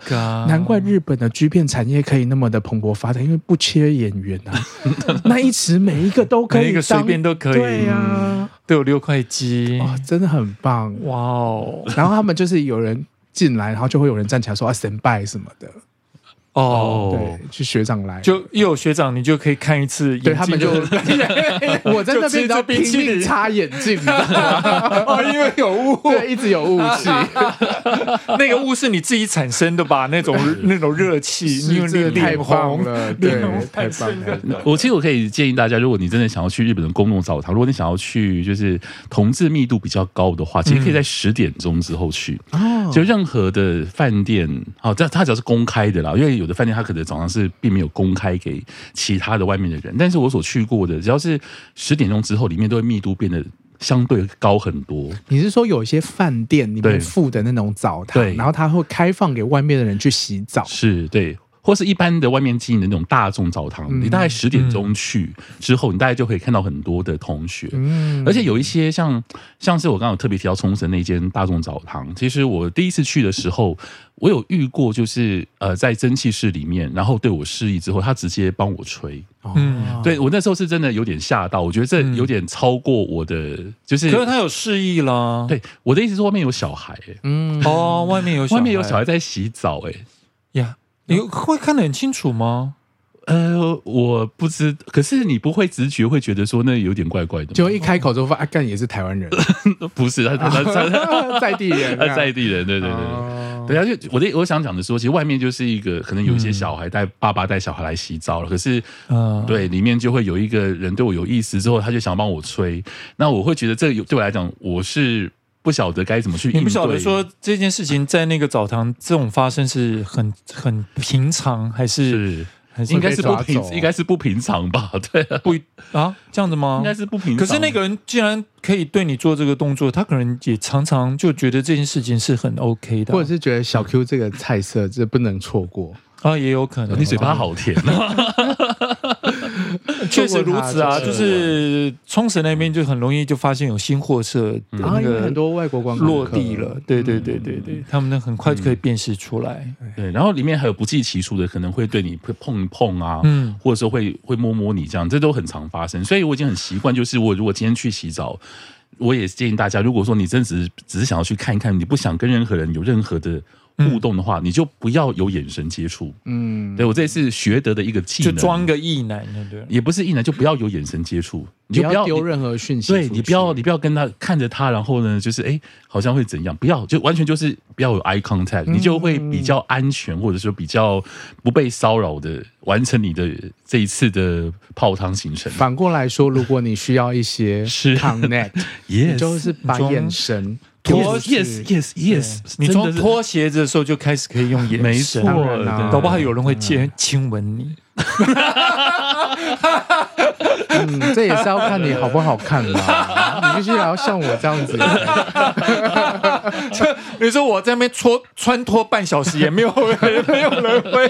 难怪日本的 G 片产业可以那么的蓬勃发展，因为不缺演员啊，(laughs) 那一池每一个都可以，每一个随便都可以，对呀，都有六块肌，哇，真的很棒，哇哦。然后他们就是有人。进来，然后就会有人站起来说啊，stand by 什么的。哦，对，去学长来，就又有学长，你就可以看一次。对他们就，(laughs) 我在那边要拼命擦眼镜，(laughs) 哦，因为有雾，对，一直有雾气。(laughs) 那个雾是你自己产生的吧？那种那种热气，因为这太棒了，对，太棒了。我其实我可以建议大家，如果你真的想要去日本的公共澡堂，如果你想要去就是同志密度比较高的话，其实可以在十点钟之后去。哦，就任何的饭店，哦，这它只要是公开的啦，因为。有的饭店它可能早上是并没有公开给其他的外面的人，但是我所去过的，只要是十点钟之后，里面都会密度变得相对高很多。你是说有一些饭店里面附的那种澡堂，然后它会开放给外面的人去洗澡？是对。或是一般的外面经营的那种大众澡堂，你大概十点钟去之后，你大概就可以看到很多的同学，而且有一些像像是我刚刚有特别提到冲绳那间大众澡堂，其实我第一次去的时候，我有遇过，就是呃在蒸汽室里面，然后对我示意之后，他直接帮我吹，嗯，对我那时候是真的有点吓到，我觉得这有点超过我的，就是可是他有示意啦，对，我的意思是外面有小孩，嗯，哦，外面有外面有小孩在洗澡，哎。呀。你会看得很清楚吗？呃，我不知，可是你不会直觉会觉得说那有点怪怪的。就一开口之后发，干、啊、也是台湾人，(laughs) 不是他他他，他 (laughs) 在地人，他在地人，对对对对。哦、对啊，就我的我想讲的说，其实外面就是一个可能有一些小孩带、嗯、爸爸带小孩来洗澡了，可是，嗯，对，里面就会有一个人对我有意思之后，他就想帮我吹，那我会觉得这有对我来讲，我是。不晓得该怎么去应对。你不晓得说这件事情在那个澡堂这种发生是很很平常，还是，还是应该是不平，应该是不平常吧？(laughs) 对啊，不啊，这样子吗？应该是不平常。可是那个人既然可以对你做这个动作，他可能也常常就觉得这件事情是很 OK 的，或者是觉得小 Q 这个菜色这不能错过啊，也有可能。你嘴巴好甜啊。(laughs) 确实如此啊，就是冲绳那边就很容易就发现有新货色的那个很多外国观光落地了，对对对对对，他们呢很快就可以辨识出来。对，然后里面还有不计其数的，可能会对你会碰一碰啊，嗯，或者说会会摸摸你这样，这都很常发生。所以我已经很习惯，就是我如果今天去洗澡，我也建议大家，如果说你真的只是只是想要去看一看，你不想跟任何人有任何的。互动的话，你就不要有眼神接触。嗯，对，我这次学得的一个技能，就装个异男，对，也不是异男，就不要有眼神接触，你就不要丢任何讯息。对，你不要，你不要跟他看着他，然后呢，就是哎，好像会怎样？不要，就完全就是不要有 eye contact，你就会比较安全，或者说比较不被骚扰的完成你的这一次的泡汤行程。反过来说，如果你需要一些 connect，(laughs) 也就是把眼神。脱，yes yes yes，你从脱鞋子的时候就开始可以用眼神，没错，搞不好有人会亲亲吻你。(laughs) 嗯，这也是要看你好不好看嘛。(laughs) 你必须要像我这样子。比如说我在那边脱穿脱半小时，也没有人，(laughs) 没有人会。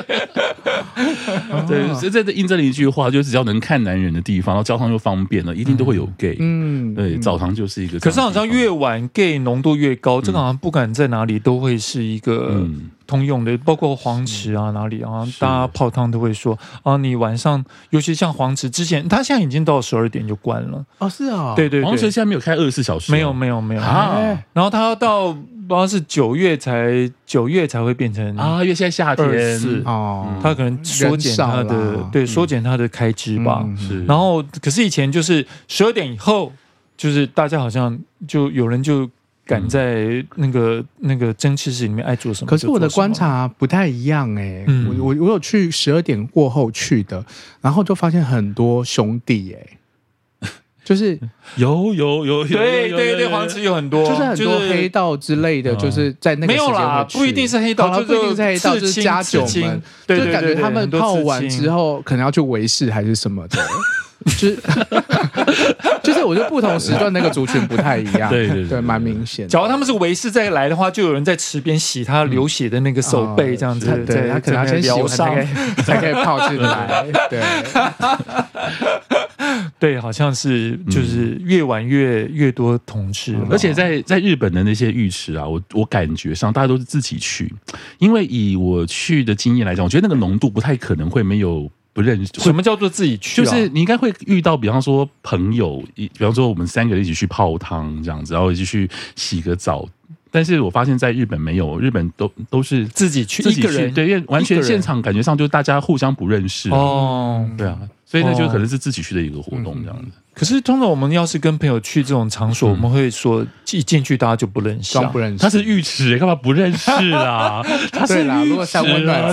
对，所以这印证了一句话，就是只要能看男人的地方，然后交通又方便了，一定都会有 gay。嗯，对，澡堂就是一个。可是好像越晚 gay 浓度越高，这个好像不管在哪里都会是一个通用的，包括黄池啊哪里啊，大家泡汤都会说啊，你晚上尤其像黄池之前，他现在已经到十二点就关了。哦，是啊，对对，黄池现在没有开二十四小时，没有没有没有。啊。然后他要到。不知道是九月才九月才会变成啊，因为现在夏天。是哦，他可能缩减他的对缩减他的开支吧。是，然后可是以前就是十二点以后，就是大家好像就有人就赶在那个那个蒸汽室里面爱做什么。可是我的观察不太一样哎，我我我有去十二点过后去的，然后就发现很多兄弟哎。(laughs) 就是有有有，对对对，黄池有很多，就是很多黑道之类的，就是在那个没有啦，不一定是黑道，就不一定是黑道，就是家酒们，就感觉他们泡完之后可能要去维视还是什么的，(laughs) (laughs) 就是 (laughs) 就是我觉得不同时段那个族群不太一样，对对对，蛮明显。假如他们是维视再来的话，就有人在池边洗他流血的那个手背，这样子，对他可能要先疗伤。才可以泡进来，对。(laughs) 对，好像是就是越玩越、嗯、越多同志，而且在在日本的那些浴池啊，我我感觉上大家都是自己去，因为以我去的经验来讲，我觉得那个浓度不太可能会没有不认识。什么叫做自己去？就是你应该会遇到，比方说朋友，一比方说我们三个人一起去泡汤这样子，然后一起去洗个澡。但是我发现在日本没有，日本都都是自己去自己去，一个人对，因为完全现场感觉上就大家互相不认识哦，对啊，所以那就可能是自己去的一个活动这样子。嗯可是通常我们要是跟朋友去这种场所，嗯、我们会说一进去大家就不认识，不认识。他是浴池，干嘛不认识 (laughs) 啦？他是浴池，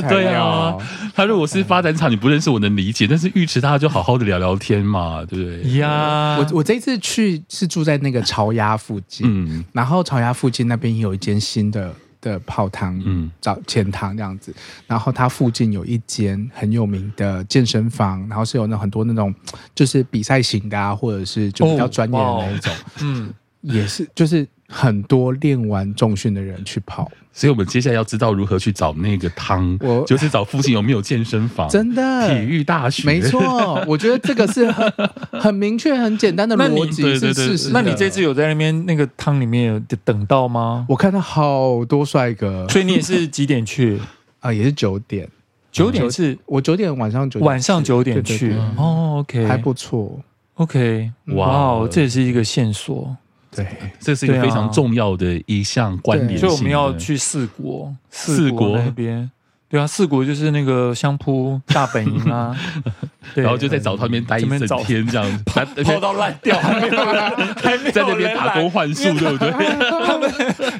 对啊。他如果是发展场，你不认识我能理解，但是浴池大家就好好的聊聊天嘛，对不对？呀，我我这一次去是住在那个巢鸭附近，嗯，然后巢鸭附近那边有一间新的。的泡汤，嗯，澡浅汤这样子，然后它附近有一间很有名的健身房，然后是有那很多那种就是比赛型的啊，或者是就比较专业的那一种，哦、嗯，也是就是很多练完重训的人去跑。所以我们接下来要知道如何去找那个汤，我就是找附近有没有健身房，真的体育大学，没错。我觉得这个是很 (laughs) 很明确、很简单的逻辑，是事实。那你这次有在那边那个汤里面有等到吗？我看到好多帅哥，所以你也是几点去 (laughs) 啊？也是九点，九点是我九点晚上九点晚上九点去哦，OK，还不错，OK，哇，这也是一个线索。对，这是一个非常重要的一项关联。所以我们要去四国，四国那边。对啊，四国就是那个相扑大本营啊。(laughs) 然后就在澡堂里面待一整天，这样子泡到烂掉，(laughs) 还没有人，还没有在那边打工换宿，对不对？他们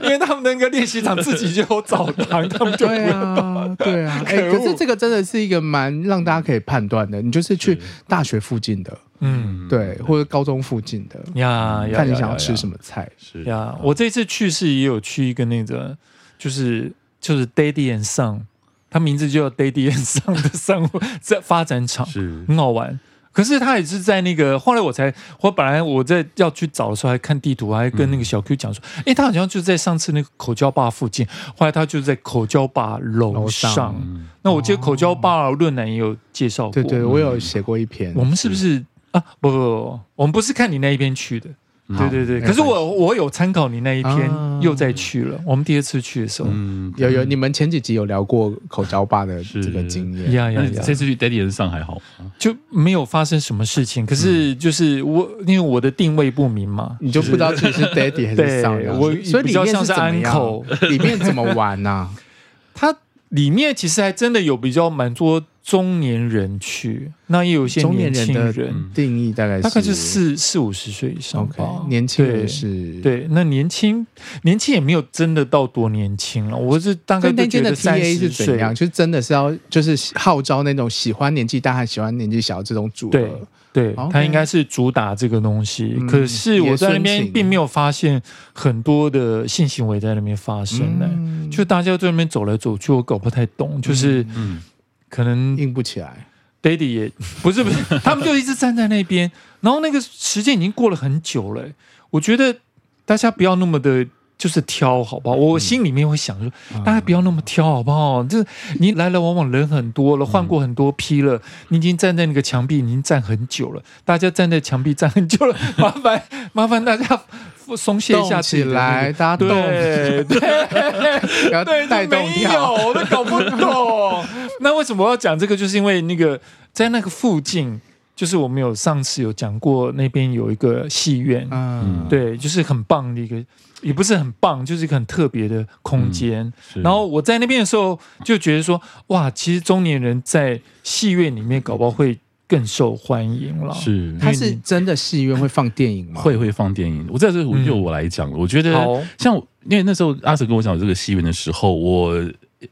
因为他们那个练习场自己就有澡堂，(laughs) 他们就对啊，对啊。哎，可是这个真的是一个蛮让大家可以判断的，你就是去大学附近的。嗯，对，或者高中附近的呀，看你想要吃什么菜。是呀，我这次去是也有去一个那个，就是就是 Daddy and Son，他名字就叫 Daddy and Son 的生活在发展场，是很好玩。可是他也是在那个，后来我才，我本来我在要去找的时候，还看地图，还跟那个小 Q 讲说，哎，他好像就在上次那个口交坝附近。后来他就在口交坝楼上。那我记得口交坝论坛也有介绍过，对对，我有写过一篇。我们是不是？啊不不不，我们不是看你那一篇去的，对对对。可是我我有参考你那一篇，又再去了。我们第二次去的时候，有有，你们前几集有聊过口交吧的这个经验。呀呀呀！这次去 Daddy 上海好，就没有发生什么事情。可是就是我，因为我的定位不明嘛，你就不知道自己是 Daddy 还是上海。我所以比较像是安口，里面怎么玩呢？(laughs) 它里面其实还真的有比较蛮多。中年人去，那也有一些年轻人，人定义大概是大概是四四五十岁以上吧。Okay, 年轻人是对，对，那年轻年轻也没有真的到多年轻了。我是大概就觉得三十岁，就是真的是要就是号召那种喜欢年纪大还喜欢年纪小这种组合。对，他应该是主打这个东西。嗯、可是我在那边并没有发现很多的性行为在那边发生呢。嗯、就大家在那边走来走去，我搞不太懂，就是嗯。嗯可能硬不起来，Daddy 也不是不是，他们就一直站在那边，然后那个时间已经过了很久了。我觉得大家不要那么的，就是挑，好不好？我心里面会想说，大家不要那么挑，好不好？就是你来来往往人很多了，换过很多批了，你已经站在那个墙壁，已经站很久了。大家站在墙壁站很久了，(laughs) 麻烦麻烦大家。松懈一下起来，大家动，对 (laughs) 对，(laughs) 要带动跳，我都搞不懂。那为什么我要讲这个？就是因为那个在那个附近，就是我们有上次有讲过，那边有一个戏院，嗯，对，就是很棒的一个，也不是很棒，就是一个很特别的空间。嗯、然后我在那边的时候就觉得说，哇，其实中年人在戏院里面搞不好会。更受欢迎了，是它是真的戏院会放电影吗？会会放电影。我在这就我来讲，我觉得像因为那时候阿 Sir 跟我讲这个戏院的时候，我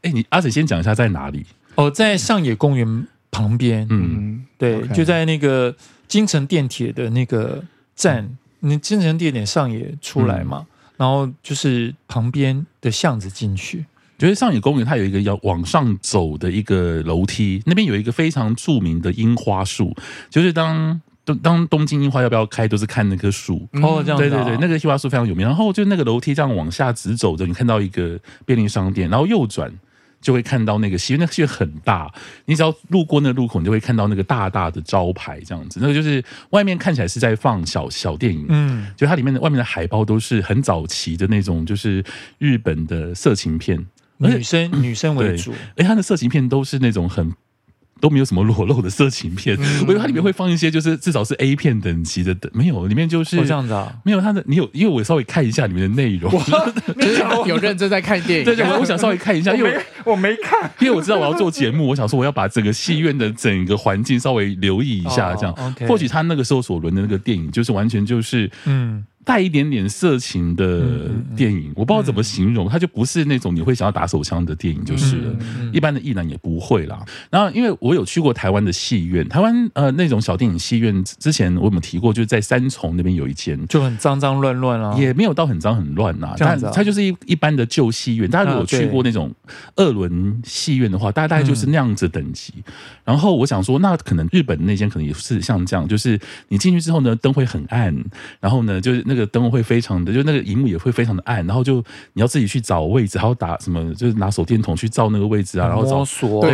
哎，你阿 Sir 先讲一下在哪里？哦，在上野公园旁边，嗯，对，就在那个京城电铁的那个站，你京城电铁上野出来嘛，然后就是旁边的巷子进去。觉得上野公园它有一个要往上走的一个楼梯，那边有一个非常著名的樱花树，就是当当当东京樱花要不要开，都是看那棵树。哦，这样子。对对对，那个樱花树非常有名。然后就那个楼梯这样往下直走着，你看到一个便利商店，然后右转就会看到那个戏院，那个戏院很大，你只要路过那个路口，你就会看到那个大大的招牌，这样子。那个就是外面看起来是在放小小电影，嗯，就它里面的外面的海报都是很早期的那种，就是日本的色情片。女生女生为主，哎，他的色情片都是那种很都没有什么裸露的色情片，嗯、我以为它里面会放一些就是至少是 A 片等级的，没有，里面就是、哦、这样子啊，没有它的，你有，因为我稍微看一下里面的内容，就是 (laughs) 有认真在看电影，对对，我想稍微看一下，(laughs) 因为我没，我没看，因为我知道我要做节目，我想说我要把整个戏院的整个环境稍微留意一下，这样，哦 okay、或许他那个时候所轮的那个电影就是完全就是嗯。带一点点色情的电影，我不知道怎么形容，它就不是那种你会想要打手枪的电影，就是了。一般的艺男也不会啦。然后，因为我有去过台湾的戏院，台湾呃那种小电影戏院，之前我有没有提过？就是在三重那边有一间，就很脏脏乱乱啊，也没有到很脏很乱呐。但它就是一一般的旧戏院。大家如果去过那种二轮戏院的话，大概大概就是那样子等级。然后我想说，那可能日本那间可能也是像这样，就是你进去之后呢，灯会很暗，然后呢，就是那个。那个灯会非常的，就那个荧幕也会非常的暗，然后就你要自己去找位置，还要打什么，就是拿手电筒去照那个位置啊，然后找索，对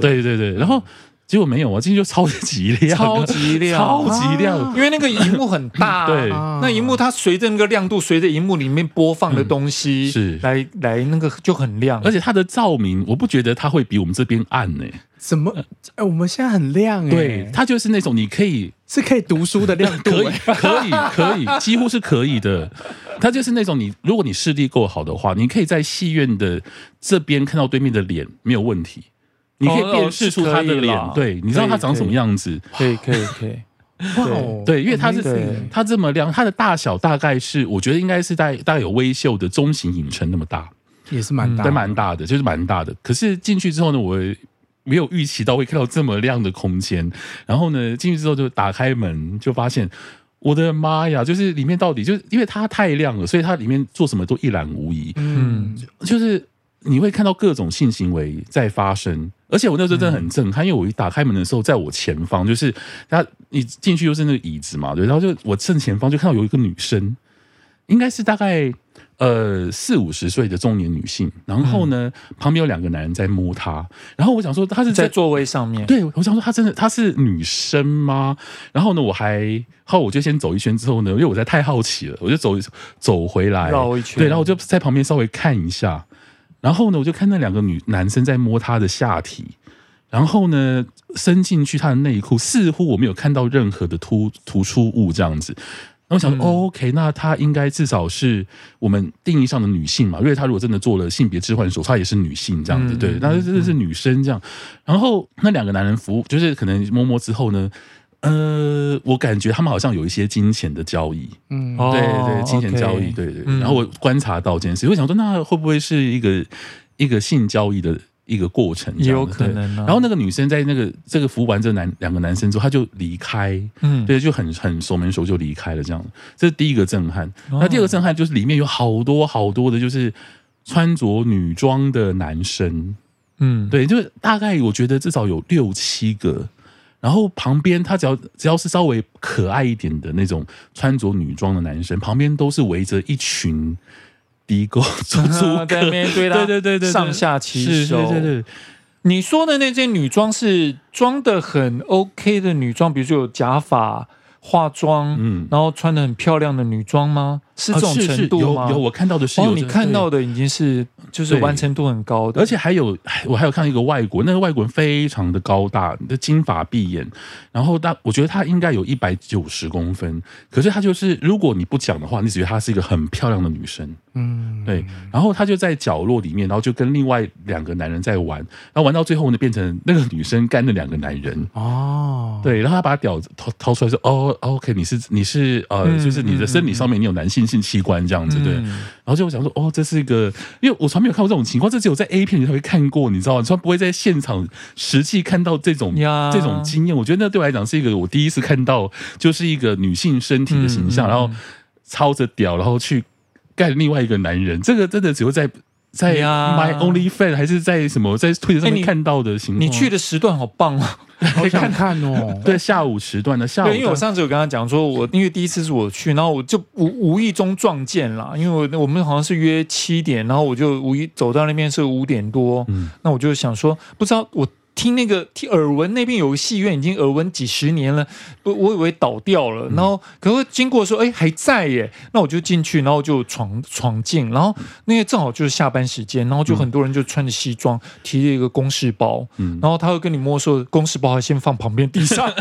对。对对，然后结果没有啊，进去就超级亮，超级亮，超级亮，因为那个荧幕很大，(laughs) 对，那荧幕它随着那个亮度，随着荧幕里面播放的东西是。来来那个就很亮，而且它的照明，我不觉得它会比我们这边暗呢。怎么？哎，我们现在很亮哎，对，它就是那种你可以。是可以读书的亮度，(laughs) 可以，可以，可以，几乎是可以的。它就是那种你，如果你视力够好的话，你可以在戏院的这边看到对面的脸没有问题，你可以辨识出他的脸，对，你知道他长什么样子，可以，可以，可以。哇哦，对，因为它是它这么亮，它的大小大概是，我觉得应该是大大概有微秀的中型影城那么大，也是蛮大，对，蛮大的，就是蛮大的。可是进去之后呢，我。没有预期到会看到这么亮的空间，然后呢，进去之后就打开门，就发现我的妈呀！就是里面到底就是因为它太亮了，所以它里面做什么都一览无遗。嗯，就是你会看到各种性行为在发生，而且我那时候真的很震撼，因为我一打开门的时候，在我前方就是他，你进去就是那个椅子嘛，对，然后就我正前方就看到有一个女生，应该是大概。呃，四五十岁的中年女性，然后呢，嗯、旁边有两个男人在摸她，然后我想说她是在，在座位上面，对，我想说她真的她是女生吗？然后呢，我还后我就先走一圈之后呢，因为我在太好奇了，我就走走回来绕一圈，对，然后我就在旁边稍微看一下，然后呢，我就看那两个女男生在摸她的下体，然后呢，伸进去她的内裤，似乎我没有看到任何的突突出物这样子。然后我想说、嗯哦、，OK，那她应该至少是我们定义上的女性嘛，因为她如果真的做了性别置换手术，她也是女性这样子，嗯、对，但是真的是女生这样。然后那两个男人服务，就是可能摸摸之后呢，呃，我感觉他们好像有一些金钱的交易，嗯，对对，金钱交易对对。然后我观察到这件事，我想说，那会不会是一个一个性交易的？一个过程也，有可能、啊。然后那个女生在那个这个服务完这男两个男生之后，她就离开，嗯，对，就很很熟门熟就离开了这样。这是第一个震撼。那第二个震撼就是里面有好多好多的，就是穿着女装的男生，嗯，对，就是大概我觉得至少有六七个。然后旁边他只要只要是稍微可爱一点的那种穿着女装的男生，旁边都是围着一群。低沟出租在那边对，对对对对，上下其手。对对对，你说的那件女装是装的很 OK 的女装，比如说有假发、化妆，嗯，然后穿的很漂亮的女装吗？是这种程度吗？有有，我看到的是有。哦，你看到的已经是就是完成度很高的，而且还有我还有看到一个外国，那个外国人非常的高大，的金发碧眼，然后他我觉得他应该有一百九十公分，可是他就是如果你不讲的话，你只觉得她是一个很漂亮的女生，嗯，对。然后他就在角落里面，然后就跟另外两个男人在玩，然后玩到最后呢，变成那个女生干了两个男人哦，对，然后他把屌掏掏出来说，哦，OK，你是你是呃，就是你的生理上面你有男性。性器官这样子对，然后就我想说，哦，这是一个，因为我从来没有看过这种情况，这只有在 A 片里才会看过，你知道吗？从来不会在现场实际看到这种这种经验。我觉得那对我来讲是一个我第一次看到，就是一个女性身体的形象，然后操着屌，然后去干另外一个男人，这个真的只有在。在 My Only Fan 还是在什么在推特上面看到的情况？你去的时段好棒哦，好想 (laughs) 看哦。(laughs) 对，下午时段的下午。对，因为我上次有跟他讲说，我因为第一次是我去，然后我就无无意中撞见了，因为我我们好像是约七点，然后我就无意走到那边是五点多，嗯，那我就想说，不知道我。听那个听耳闻那边有个戏院，已经耳闻几十年了，我我以为倒掉了，然后可是经过说，哎，还在耶，那我就进去，然后就闯闯进，然后那个正好就是下班时间，然后就很多人就穿着西装，提着一个公事包，嗯，然后他会跟你摸说，公事包还先放旁边地上，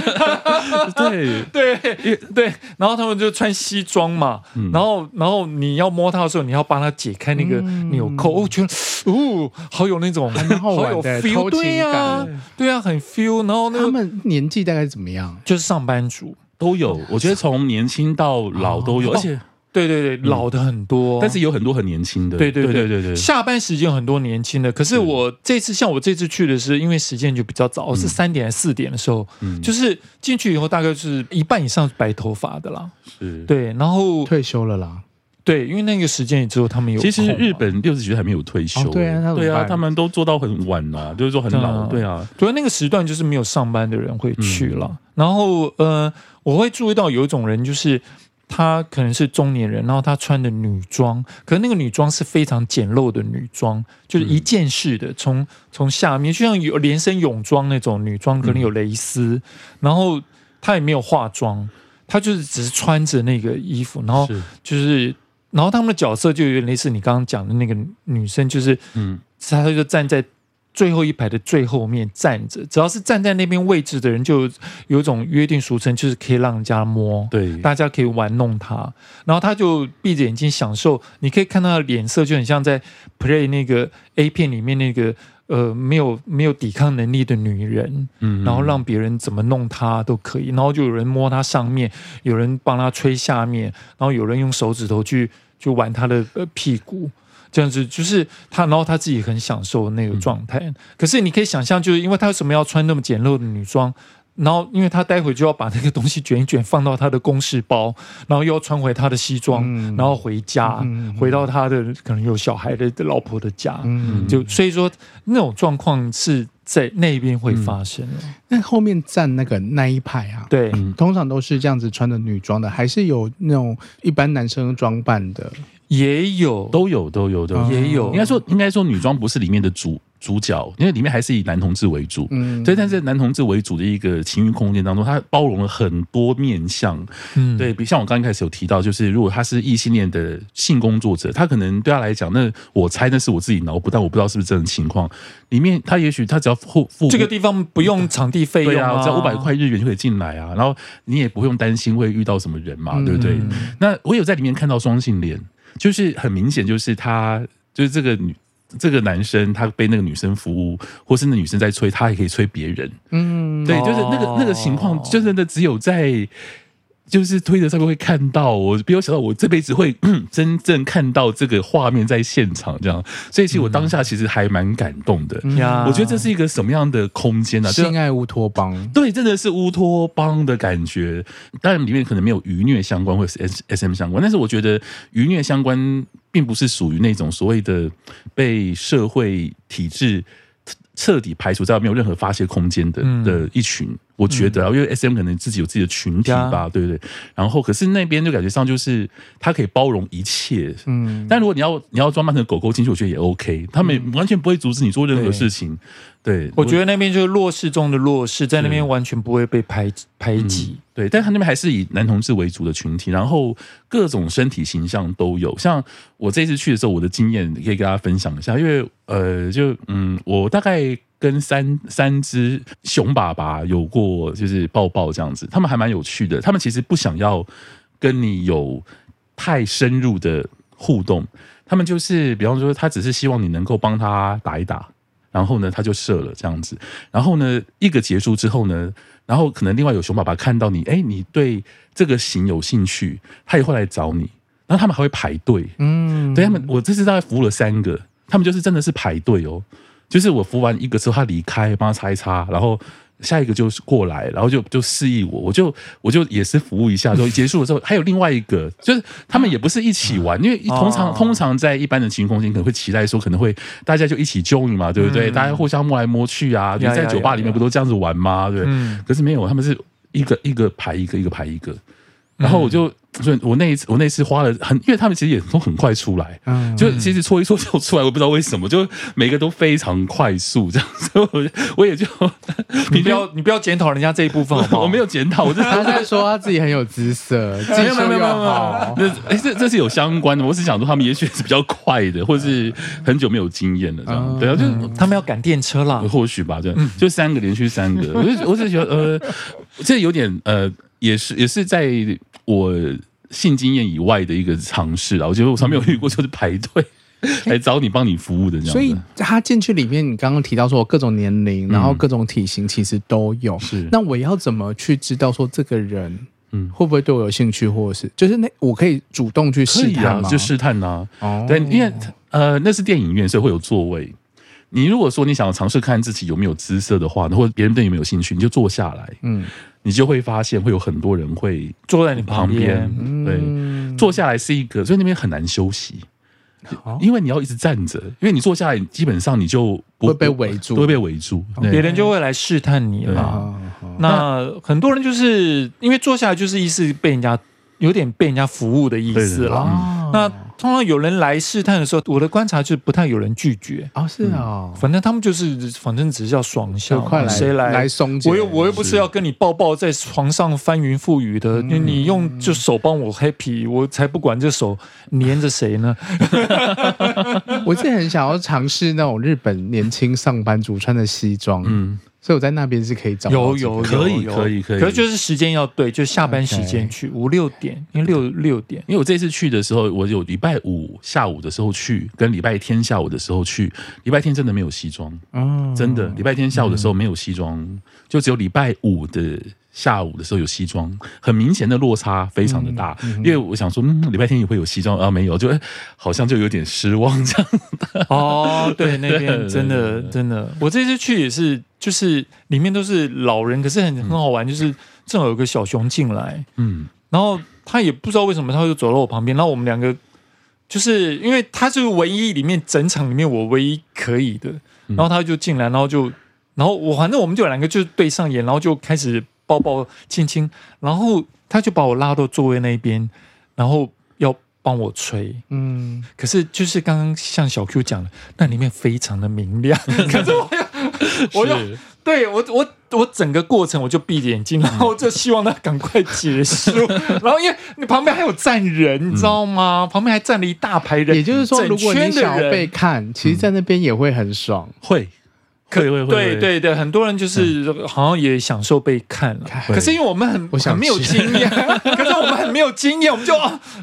(laughs) 对。(laughs) 对对，然后他们就穿西装嘛，然后然后你要摸他的时候，你要帮他解开那个纽扣，我觉得哦，好有那种好有 feel，对呀。对啊，很 feel。然后、那个、他们年纪大概怎么样？就是上班族都有，我觉得从年轻到老都有，哦、而且对对对，老的很多，但是有很多很年轻的。对对对对对对，下班时间很多年轻的。可是我这次像我这次去的是，因为时间就比较早，是三点还是四点的时候，嗯、就是进去以后大概是一半以上是白头发的啦。是，对，然后退休了啦。对，因为那个时间也只有他们有。其实日本六十几岁还没有退休。对啊，对啊，他们都做到很晚啊，就是说很老。对啊，主要那个时段就是没有上班的人会去了。然后呃，我会注意到有一种人，就是他可能是中年人，然后他穿的女装，可是那个女装是非常简陋的女装，就是一件式的，从从下面就像有连身泳装那种女装，可能有蕾丝，然后他也没有化妆，他就是只是穿着那个衣服，然后就是。然后他们的角色就有点类似你刚刚讲的那个女生，就是，嗯，她就站在最后一排的最后面站着，只要是站在那边位置的人，就有一种约定俗成，就是可以让人家摸，对，大家可以玩弄她。然后她就闭着眼睛享受，你可以看她的脸色，就很像在 play 那个 A 片里面那个。呃，没有没有抵抗能力的女人，嗯，然后让别人怎么弄她都可以，然后就有人摸她上面，有人帮她吹下面，然后有人用手指头去去玩她的呃屁股，这样子就是她，然后她自己很享受那个状态。嗯，可是你可以想象，就是因为她为什么要穿那么简陋的女装？然后，因为他待会就要把那个东西卷一卷，放到他的公事包，然后又要穿回他的西装，嗯、然后回家，嗯、回到他的可能有小孩的老婆的家，嗯、就所以说那种状况是在那边会发生。那、嗯、后面站那个那一排啊，对，通常都是这样子穿的女装的，还是有那种一般男生装扮的，也有，都有，都有，都有，也有。应该说，应该说，女装不是里面的主。主角，因为里面还是以男同志为主，嗯，对，但是男同志为主的一个情欲空间当中，它包容了很多面向，嗯，对，比像我刚开始有提到，就是如果他是异性恋的性工作者，他可能对他来讲，那我猜那是我自己脑补，但我不知道是不是这种情况。里面他也许他只要付付这个地方不用场地费用啊，只要五百块日元就可以进来啊，然后你也不用担心会遇到什么人嘛，对不对？嗯，那我有在里面看到双性恋，就是很明显就是他就是这个女。这个男生他被那个女生服务，或是那女生在催，他也可以催别人。嗯，对，就是那个那个情况，就真的只有在。就是推特上面会看到，我没有想到我这辈子会 (clears throat) 真正看到这个画面在现场这样，所以其实我当下其实还蛮感动的。嗯、我觉得这是一个什么样的空间呢、啊？性爱乌托邦，对，真的是乌托邦的感觉。当然里面可能没有愚虐相关或是 S S M 相关，但是我觉得愚虐相关并不是属于那种所谓的被社会体制彻底排除在没有任何发泄空间的的一群。我觉得啊，因为 S M 可能自己有自己的群体吧，对不对？然后，可是那边就感觉上就是他可以包容一切，嗯。但如果你要你要装扮成狗狗进去，我觉得也 OK，他们完全不会阻止你做任何事情。对，我觉得那边就是弱势中的弱势，在那边完全不会被排排挤。对，但他那边还是以男同志为主的群体，然后各种身体形象都有。像我这次去的时候，我的经验可以跟大家分享一下，因为呃，就嗯，我大概。跟三三只熊爸爸有过就是抱抱这样子，他们还蛮有趣的。他们其实不想要跟你有太深入的互动，他们就是比方说，他只是希望你能够帮他打一打，然后呢，他就射了这样子。然后呢，一个结束之后呢，然后可能另外有熊爸爸看到你，哎，你对这个型有兴趣，他也会来找你。然后他们还会排队，嗯，对他们，我这次大概服务了三个，他们就是真的是排队哦。就是我服完一个之后，他离开，帮他擦一擦，然后下一个就是过来，然后就就示意我，我就我就也是服务一下，就结束了之后，还有另外一个，就是他们也不是一起玩，因为通常通常在一般的情欲空间可能会期待说可能会大家就一起 join 嘛，对不对？大家互相摸来摸去啊，你在酒吧里面不都这样子玩吗？对，可是没有，他们是一个一个排一个，一个排一个。然后我就。所以我那一次，我那次花了很，因为他们其实也都很快出来，嗯，就其实搓一搓就出来，我不知道为什么，就每个都非常快速这样子，(laughs) 我我也就 (laughs) 你不要你不要检讨人家这一部分好不好？我没有检讨，我就他在说他自己很有姿色，(laughs) 技术又好，那哎这这是有相关的，我是想说他们也许是比较快的，或者是很久没有经验了这样，对啊，就他们要赶电车啦，或许吧，这样就三个连续三个，我就我就觉得呃，这有点呃，也是也是在我。性经验以外的一个尝试啊，我觉得我从没有遇过，就是排队 (laughs) 来找你帮你服务的这样。所以他进去里面，你刚刚提到说各种年龄，然后各种体型，其实都有。是，那我要怎么去知道说这个人，嗯，会不会对我有兴趣，或者是就是那我可以主动去试探吗？就试探呐。哦，对，因为呃那是电影院，所以会有座位。你如果说你想要尝试看自己有没有姿色的话，或者别人对你没有兴趣，你就坐下来。嗯。你就会发现会有很多人会坐在你旁边，对，坐下来是一个，所以那边很难休息，因为你要一直站着，因为你坐下来，基本上你就不会被围住，会被围住，别人就会来试探你了。那很多人就是因为坐下来就是意思被人家有点被人家服务的意思了。那通常有人来试探的时候，我的观察就是不太有人拒绝。啊，是啊，反正他们就是，反正只是要爽一下，快来谁来？来松解，我又我又不是要跟你抱抱在床上翻云覆雨的，你你用就手帮我 happy，我才不管这手黏着谁呢。(laughs) 我自己很想要尝试那种日本年轻上班族穿的西装，嗯。所以我在那边是可以找有有可以可以可以，可是就是时间要对，就下班时间去五六点，因为六六点，因为我这次去的时候，我有礼拜五下午的时候去，跟礼拜天下午的时候去，礼拜天真的没有西装，真的礼拜天下午的时候没有西装，就只有礼拜五的。下午的时候有西装，很明显的落差非常的大，嗯嗯、因为我想说，嗯，礼拜天也会有西装啊，没有，就好像就有点失望这样。的。(laughs) 哦，对，那边真的真的，我这次去也是，就是里面都是老人，可是很很好玩，就是正好有个小熊进来，嗯，然后他也不知道为什么，他就走到我旁边，然后我们两个就是因为他是唯一里面整场里面我唯一可以的，然后他就进来，然后就然后我反正我们就两个就对上眼，然后就开始。抱抱亲亲，然后他就把我拉到座位那边，然后要帮我吹。嗯，可是就是刚刚像小 Q 讲的，那里面非常的明亮。(laughs) 可是我又，我又对我我我整个过程我就闭着眼睛，然后就希望他赶快结束。(laughs) 然后因为你旁边还有站人，你知道吗？嗯、旁边还站了一大排人。也就是说，如果你想要被看，其实在那边也会很爽。嗯、会。可以会会对对对，很多人就是好像也享受被看了，可是因为我们很很没有经验，(laughs) 可是我们很没有经验，我们就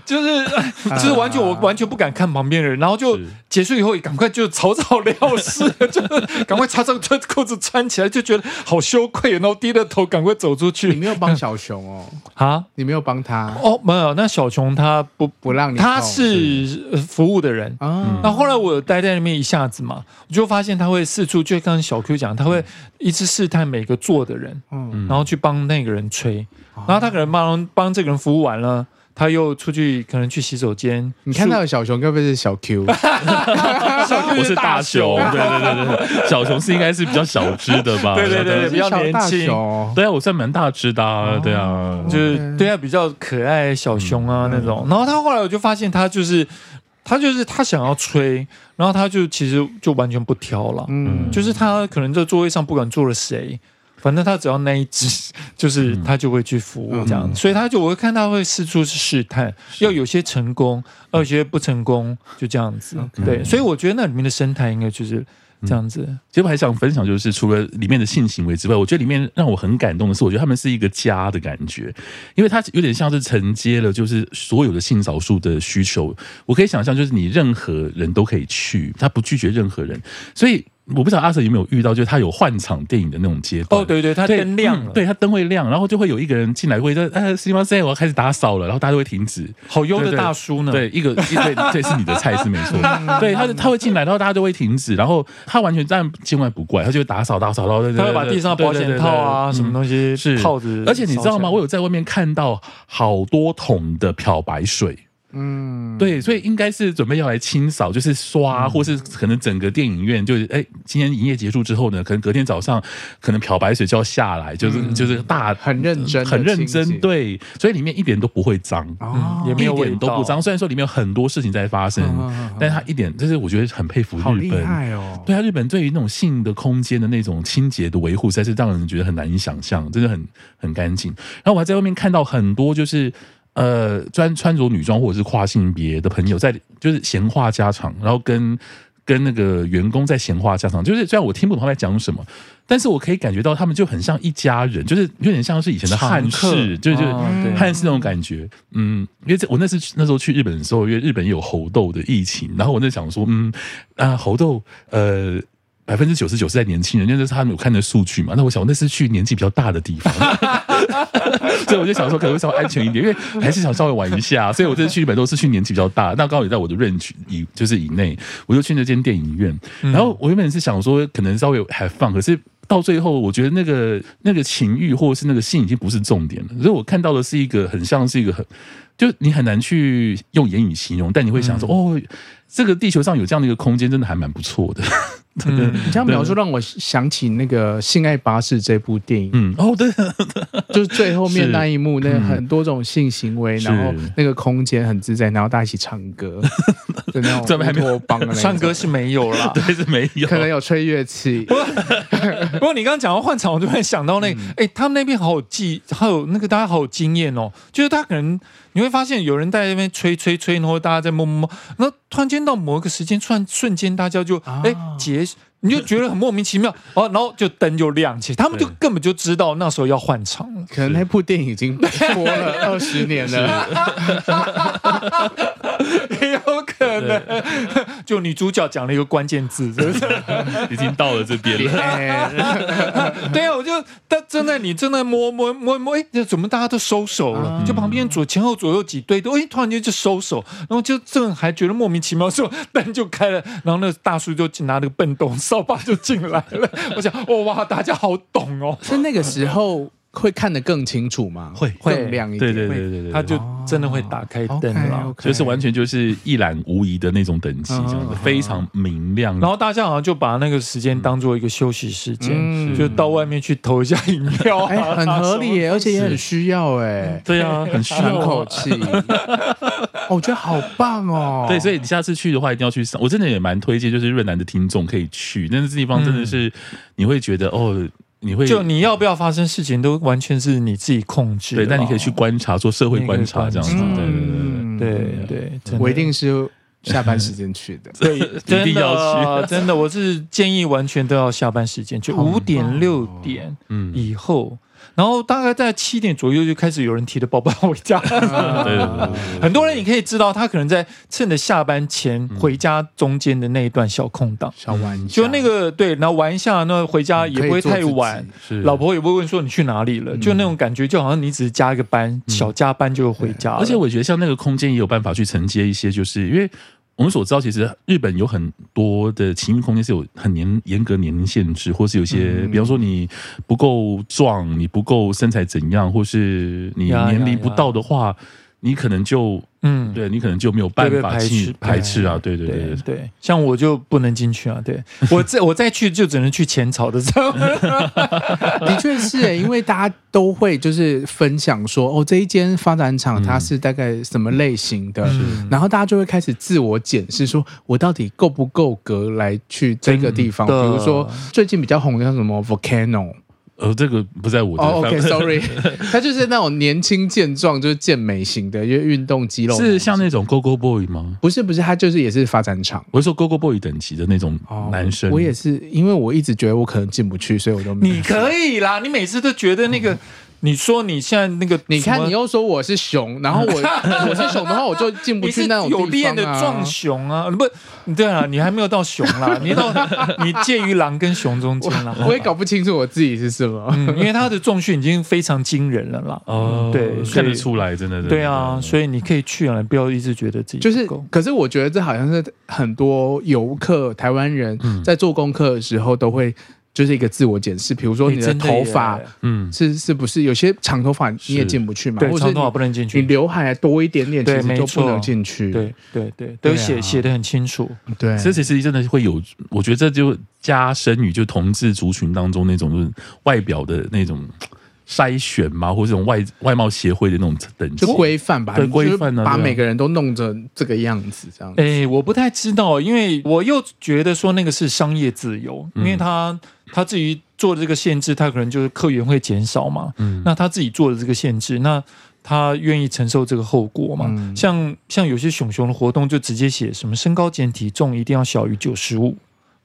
就是就是完全我完全不敢看旁边的人，然后就结束以后也赶快就草草了事，(laughs) 就赶快擦上穿裤子穿起来，就觉得好羞愧，然后低着头赶快走出去。你没有帮小熊哦？(laughs) 啊？你没有帮他？哦，没有。那小熊他不不让你，他是服务的人啊。那后来我待在那边一下子嘛，我就发现他会四处就看。小 Q 讲，他会一直试探每个坐的人，嗯，然后去帮那个人吹，然后他可能帮帮这个人服务完了，他又出去可能去洗手间。你看到的小熊，该不会是小 Q？(laughs) 我是大熊，对对对对，小熊是应该是比较小只的吧？(laughs) 对对对，比较年轻。对啊，我算蛮大只的，对啊，就是对啊，比较可爱小熊啊那种。然后他后来我就发现他就是。他就是他想要吹，然后他就其实就完全不挑了，嗯，就是他可能在座位上不管坐了谁，反正他只要那一只，(laughs) 就是他就会去服务这样，嗯、所以他就我会看他会四处试探，是。要有些成功，要有些不成功，就这样子，嗯、对，所以我觉得那里面的生态应该就是。这样子，其实我还想分享，就是除了里面的性行为之外，我觉得里面让我很感动的是，我觉得他们是一个家的感觉，因为它有点像是承接了，就是所有的性少数的需求。我可以想象，就是你任何人都可以去，他不拒绝任何人，所以。我不知道阿 Sir 有没有遇到，就是他有换场电影的那种阶段。哦，对对，他灯亮了，对他灯会亮，然后就会有一个人进来，会说：“哎，すみません，我要开始打扫了。”然后大家都会停止。好优的大叔呢？对，一个一对，这是你的菜是没错。(laughs) 对，他他会进来，然后大家都会停止，然后他完全这样见怪不怪，他就会打扫打扫，然后他会把地上保险套啊什么东西是套子。而且你知道吗？我有在外面看到好多桶的漂白水。 嗯，对，所以应该是准备要来清扫，就是刷，或是可能整个电影院就是，哎，今天营业结束之后呢，可能隔天早上可能漂白水就要下来，就是就是大很认真，很认真，对，所以里面一点都不会脏，也没有一点都不脏。虽然说里面有很多事情在发生，但是它一点，就是我觉得很佩服日本。对啊，日本对于那种性的空间的那种清洁的维护，实在是让人觉得很难以想象，真的很很干净。然后我还在外面看到很多就是。呃，专穿着女装或者是跨性别的朋友在就是闲话家常，然后跟跟那个员工在闲话家常，就是虽然我听不懂他在讲什么，但是我可以感觉到他们就很像一家人，就是有点像是以前的汉士，就是汉室那种感觉。嗯，因为我那次那时候去日本的时候，因为日本有猴痘的疫情，然后我在想说，嗯啊，猴痘，呃。百分之九十九是在年轻人，因为这是他们有看的数据嘛。那我想，我那是去年纪比较大的地方，(laughs) 所以我就想说，可能会稍微安全一点，因为还是想稍微玩一下。所以我这次去日本都是去年纪比较大，那刚好也在我的 range 以就是以内，我就去那间电影院。然后我原本是想说，可能稍微 have fun，可是到最后，我觉得那个那个情欲或者是那个性已经不是重点了。所以我看到的是一个很像是一个很，就你很难去用言语形容，但你会想说，哦，这个地球上有这样的一个空间，真的还蛮不错的。(laughs) 嗯，你这样描述让我想起那个《性爱巴士》这部电影。嗯，哦，对，(laughs) 就是最后面那一幕，那很多种性行为，然后那个空间很自在，然后大家一起唱歌，(laughs) 就那种乌托邦的唱歌是没有啦，对，是没有，可能有吹乐器。不过，你刚刚讲到换场，我就会想到那个，哎，他们那边好有技，好有那个大家好有经验哦，就是他可能你会发现有人在那边吹吹吹，然后大家在摸摸摸，然后突然间到某一个时间，突然瞬间大家就哎结。你就觉得很莫名其妙 (laughs) 哦，然后就灯就亮起，他们就根本就知道那时候要换场了。可能那部电影已经播了 (laughs) 二十年了，也 (laughs) 有可能。就女主角讲了一个关键字，是不是？已经到了这边了。对啊，我就但正在你正在摸摸摸摸，哎，怎么大家都收手了？就旁边左前后左右几对都，哎，突然间就收手，然后就正还觉得莫名其妙，说灯就开了，然后那个大叔就拿那个笨斗扫把就进来了。我想，哦哇，大家好懂哦。是那个时候。会看得更清楚吗？会。会。亮一点，对对对对对，他就真的会打开灯了，就是完全就是一览无遗的那种等级，这样子非常明亮。然后大家好像就把那个时间当做一个休息时间，就到外面去投一下饮料，很合理，而且也很需要，哎，对啊，很需要。口气。(laughs) 我觉得好棒哦。对，所以你下次去的话一定要去上，我真的也蛮推荐，就是越南的听众可以去，但是这地方真的是你会觉得哦。你会就你要不要发生事情都完全是你自己控制，对，但你可以去观察，做社会观察这样子，对对对对，我一定是下班时间去的，(laughs) 对，一定要去，真的，我是建议完全都要下班时间，就五点六点以后。然后大概在七点左右就开始有人提着包包回家，(laughs) 很多人你可以知道，他可能在趁着下班前回家中间的那一段小空档，小玩一下，就那个对，然后玩一下，那回家也不会太晚，老婆也不会问说你去哪里了，就那种感觉，就好像你只是加一个班，小加班就回家。而且我觉得像那个空间也有办法去承接一些，就是因为。我们所知道，其实日本有很多的情欲空间是有很严严格年龄限制，或是有些，比方说你不够壮，你不够身材怎样，或是你年龄不到的话。你可能就嗯，对你可能就没有办法去排斥啊，对对对对，像我就不能进去啊，对。(laughs) 我再我再去就只能去浅草的时候，(laughs) 的确是诶，因为大家都会就是分享说哦，这一间发展厂它是大概什么类型的，然后大家就会开始自我检视，说我到底够不够格来去这个地方，比如说最近比较红的像什么 Volcano。呃，这个不在我的。哦，OK，Sorry，(laughs) 他就是那种年轻健壮，就是健美型的，因为运动肌肉。是像那种 Go Go Boy 吗？不是，不是，他就是也是发展场。我是说 Go Go Boy 等级的那种男生。我也是，因为我一直觉得我可能进不去，所以我都没。你可以啦，你每次都觉得那个。你说你现在那个，你看你又说我是熊，(laughs) 然后我我是熊的话，我就进不去那种地方啊。有练的壮熊啊，不，对啊，你还没有到熊啦，(laughs) 你到你介于狼跟熊中间啦。我也搞不清楚我自己是什么，因为他的重训已经非常惊人了啦。哦，对，看得出来，真的。对啊，所以你可以去啊，不要一直觉得自己就是。可是我觉得这好像是很多游客台湾人在做功课的时候都会。就是一个自我检视，比如说你的头发，嗯，是是不是有些长头发你也进不去嘛？对，长头发不能进去。你刘海多一点点，其实就不能进去。对对对，都写写得很清楚。对，这其实真的会有，我觉得这就加深于就同志族群当中那种就是外表的那种。筛选嘛，或者这种外外貌协会的那种等级，就规范吧，对规范呢，把每个人都弄成这个样子，这样。哎、欸，我不太知道，因为我又觉得说那个是商业自由，因为他他自己做的这个限制，他可能就是客源会减少嘛。嗯，那他自己做的这个限制，那他愿意承受这个后果嘛？嗯、像像有些熊熊的活动，就直接写什么身高减体重一定要小于九十五，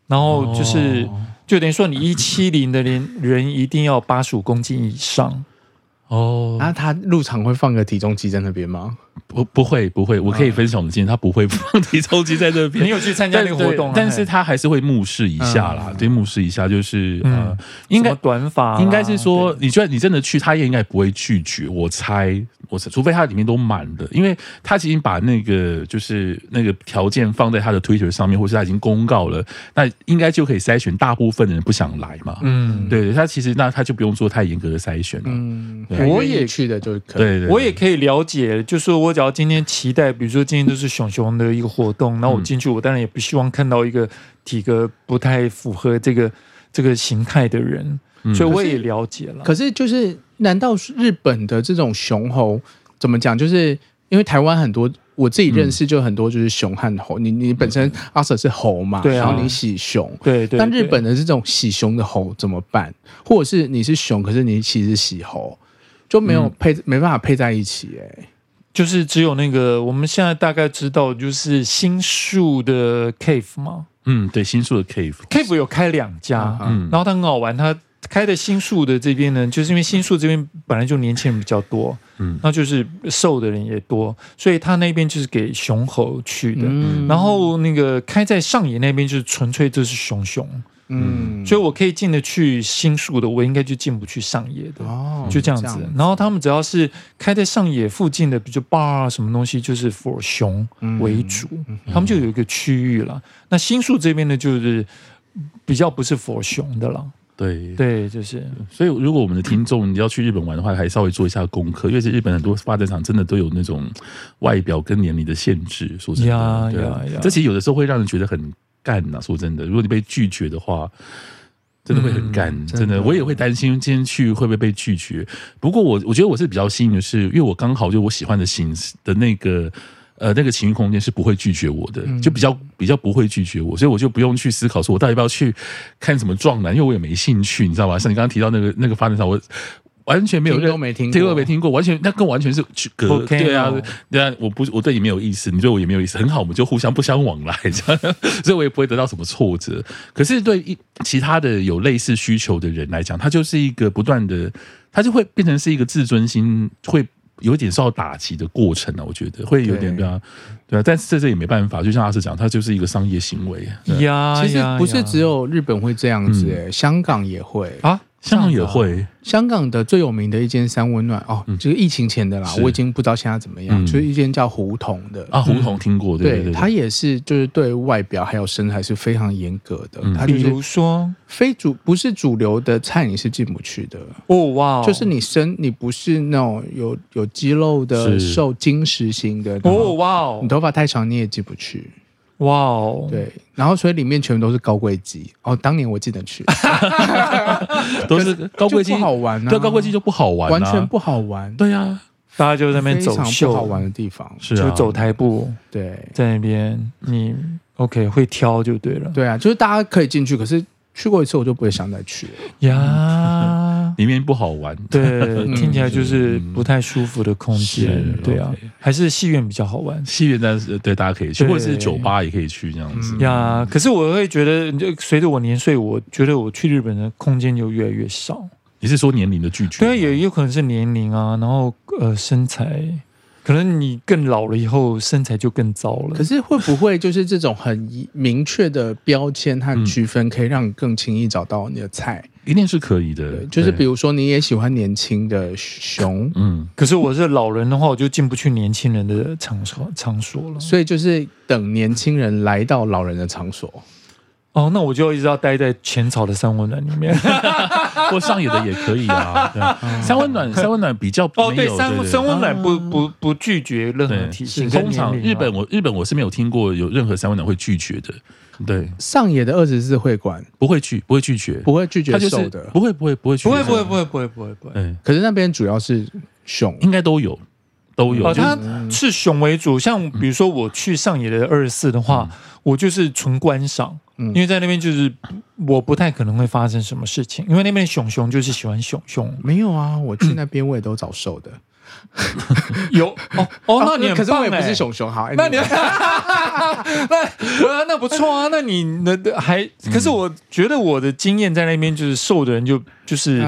然后就是。哦就等于说，你一七零的人人一定要八十五公斤以上哦。那他入场会放个体重机在那边吗？不，不会，不会。我可以分享的经验，他不会放体重机在这边。你有去参加那个活动，但是他还是会目视一下啦，对，目视一下，就是呃，应该短发，应该是说，你觉得你真的去，他也应该不会拒绝。我猜。我猜除非他里面都满的，因为他已经把那个就是那个条件放在他的 Twitter 上面，或是他已经公告了，那应该就可以筛选大部分的人不想来嘛。嗯，对，他其实那他就不用做太严格的筛选了。嗯，我也去的就可对，我也可以了解，就是我只要今天期待，比如说今天都是熊熊的一个活动，那我进去，我当然也不希望看到一个体格不太符合这个这个形态的人，所以我也了解了。可是就是。难道日本的这种熊猴怎么讲？就是因为台湾很多我自己认识就很多就是熊和猴。嗯、你你本身阿 Sir 是猴嘛，对啊、然后你喜熊，对对。但日本的这种喜熊的猴怎么办？或者是你是熊，可是你其实喜猴，就没有配、嗯、没办法配在一起哎、欸。就是只有那个我们现在大概知道，就是新宿的 Cave 吗？嗯，对，新宿的 Cave，Cave 有开两家，嗯，然后它很好玩，它。开的新宿的这边呢，就是因为新宿这边本来就年轻人比较多，嗯，那就是瘦的人也多，所以他那边就是给熊猴去的。嗯、然后那个开在上野那边就是纯粹就是熊熊，嗯，所以我可以进得去新宿的，我应该就进不去上野的，哦，就这样子。然后他们只要是开在上野附近的，比如 bar 啊什么东西，就是 for 熊为主，嗯、他们就有一个区域了。那新宿这边呢，就是比较不是 for 熊的了。对对，就是。所以，如果我们的听众你要去日本玩的话，还稍微做一下功课，因为在日本很多发展厂真的都有那种外表跟年龄的限制。说真的，呀对呀呀，这其实有的时候会让人觉得很干呐。说真的，如果你被拒绝的话，真的会很干。嗯、真的，真的我也会担心今天去会不会被拒绝。不过我，我我觉得我是比较幸运的是，因为我刚好就我喜欢的形的那个。呃，那个情绪空间是不会拒绝我的，就比较比较不会拒绝我，所以我就不用去思考说我到底要不要去看什么壮男，因为我也没兴趣，你知道吧？像你刚刚提到那个那个发展场，我完全没有听都没听过，听都没听过，完全那跟完全是隔 Okay 对啊，对啊，我不我对你没有意思，你对我也没有意思，很好，我们就互相不相往来 (laughs) 这样，所以我也不会得到什么挫折。可是对一其他的有类似需求的人来讲，他就是一个不断的，他就会变成是一个自尊心会。有点受到打击的过程呢、啊，我觉得会有点对啊，对啊，但是这这也没办法，就像阿 Sir 讲，他就是一个商业行为呀。其实不是只有日本会这样子、欸，哎、嗯，香港也会啊。香港也会，香港的最有名的一间三温暖哦，就是疫情前的啦，我已经不知道现在怎么样。就是一间叫胡同的。啊，胡同听过，对，它也是就是对外表还有身材是非常严格的。它比如说？非主不是主流的菜你是进不去的。哦，哇，就是你身你不是那种有有肌肉的瘦精实型的哦，哇，你头发太长你也进不去。哇哦，对，然后所以里面全部都是高贵鸡哦。当年我记得去，(laughs) 都是高贵鸡，不好玩啊。对，高贵鸡就不好玩，完全不好玩。对呀，大家就在那边走秀，不好玩的地方是就走台步。对，在那边你 OK 会挑就对了。对啊，就是大家可以进去，可是去过一次我就不会想再去了呀。(laughs) 里面不好玩，对，(laughs) 听起来就是不太舒服的空间，对啊，还是戏院比较好玩。戏院但是对大家可以去，或者是酒吧也可以去这样子呀。可是我会觉得，就随着我年岁，我觉得我去日本的空间就越来越少。你是说年龄的拒绝？对，也有可能是年龄啊，然后呃身材。可能你更老了以后，身材就更糟了。可是会不会就是这种很明确的标签和区分，可以让你更轻易找到你的菜？一定是可以的。就是比如说，你也喜欢年轻的熊，嗯。可是我是老人的话，我就进不去年轻人的场所场所了。所以就是等年轻人来到老人的场所。哦，那我就一直要待在浅草的三温暖里面，(laughs) 或上野的也可以啊。(laughs) 三温暖，三温暖比较哦，对，三三温暖不不不拒绝任何体型。通常日本我日本我是没有听过有任何三温暖会拒绝的。对，上野的二十四会馆不会拒不会拒绝，不会拒绝瘦的，不会不会不会不会不会不会不会不会不会。嗯，可是那边主要是熊，应该都有。都有，它是熊为主。像比如说我去上野的二十四的话，我就是纯观赏，因为在那边就是我不太可能会发生什么事情，因为那边熊熊就是喜欢熊熊。没有啊，我去那边我也都找瘦的。(laughs) 有哦哦，那你可是我也不是熊熊，好，那你 (laughs) (laughs) 那那不错啊，那你那还可是我觉得我的经验在那边就是瘦的人就就是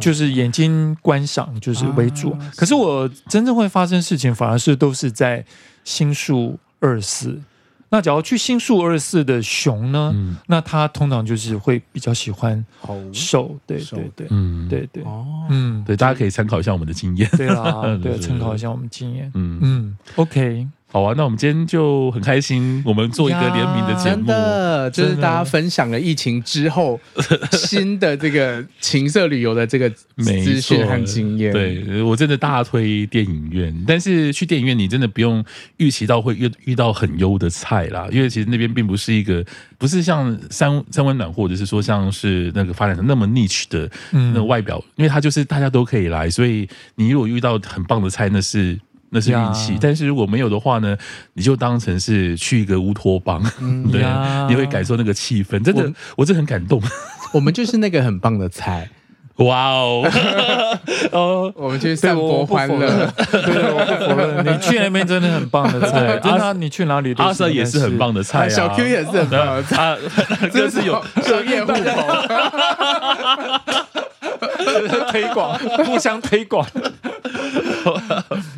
就是眼睛观赏就是为主，可是我真正会发生事情反而是都是在新宿二四。那假如去新宿二四的熊呢？嗯、那他通常就是会比较喜欢瘦，对对对，嗯。对对。哦，嗯对，大家可以参考一下我们的经验，对啦，(laughs) 对，参考一下我们经验，嗯。嗯，OK。好啊，那我们今天就很开心，我们做一个联名的节目，真的就是大家分享了疫情之后 (laughs) 新的这个情色旅游的这个资讯和经验。对，我真的大推电影院，但是去电影院你真的不用预期到会遇遇到很优的菜啦，因为其实那边并不是一个不是像三三温暖或者是说像是那个发展的那么 niche 的那个外表，因为它就是大家都可以来，所以你如果遇到很棒的菜，那是。那是运气，但是如果没有的话呢，你就当成是去一个乌托邦，(laughs) 对，你会感受那个气氛，真的，我真的很感动。(laughs) 我们就是那个很棒的菜，哇哦！(laughs) 哦，我们去散播欢乐，对，我不否认，你去那边真的很棒的菜，真的，你去哪里？阿 Sir 也是很棒的菜，小 Q 也是很棒的菜，这是有商业互捧，(laughs) 推广，(laughs) 互相推广。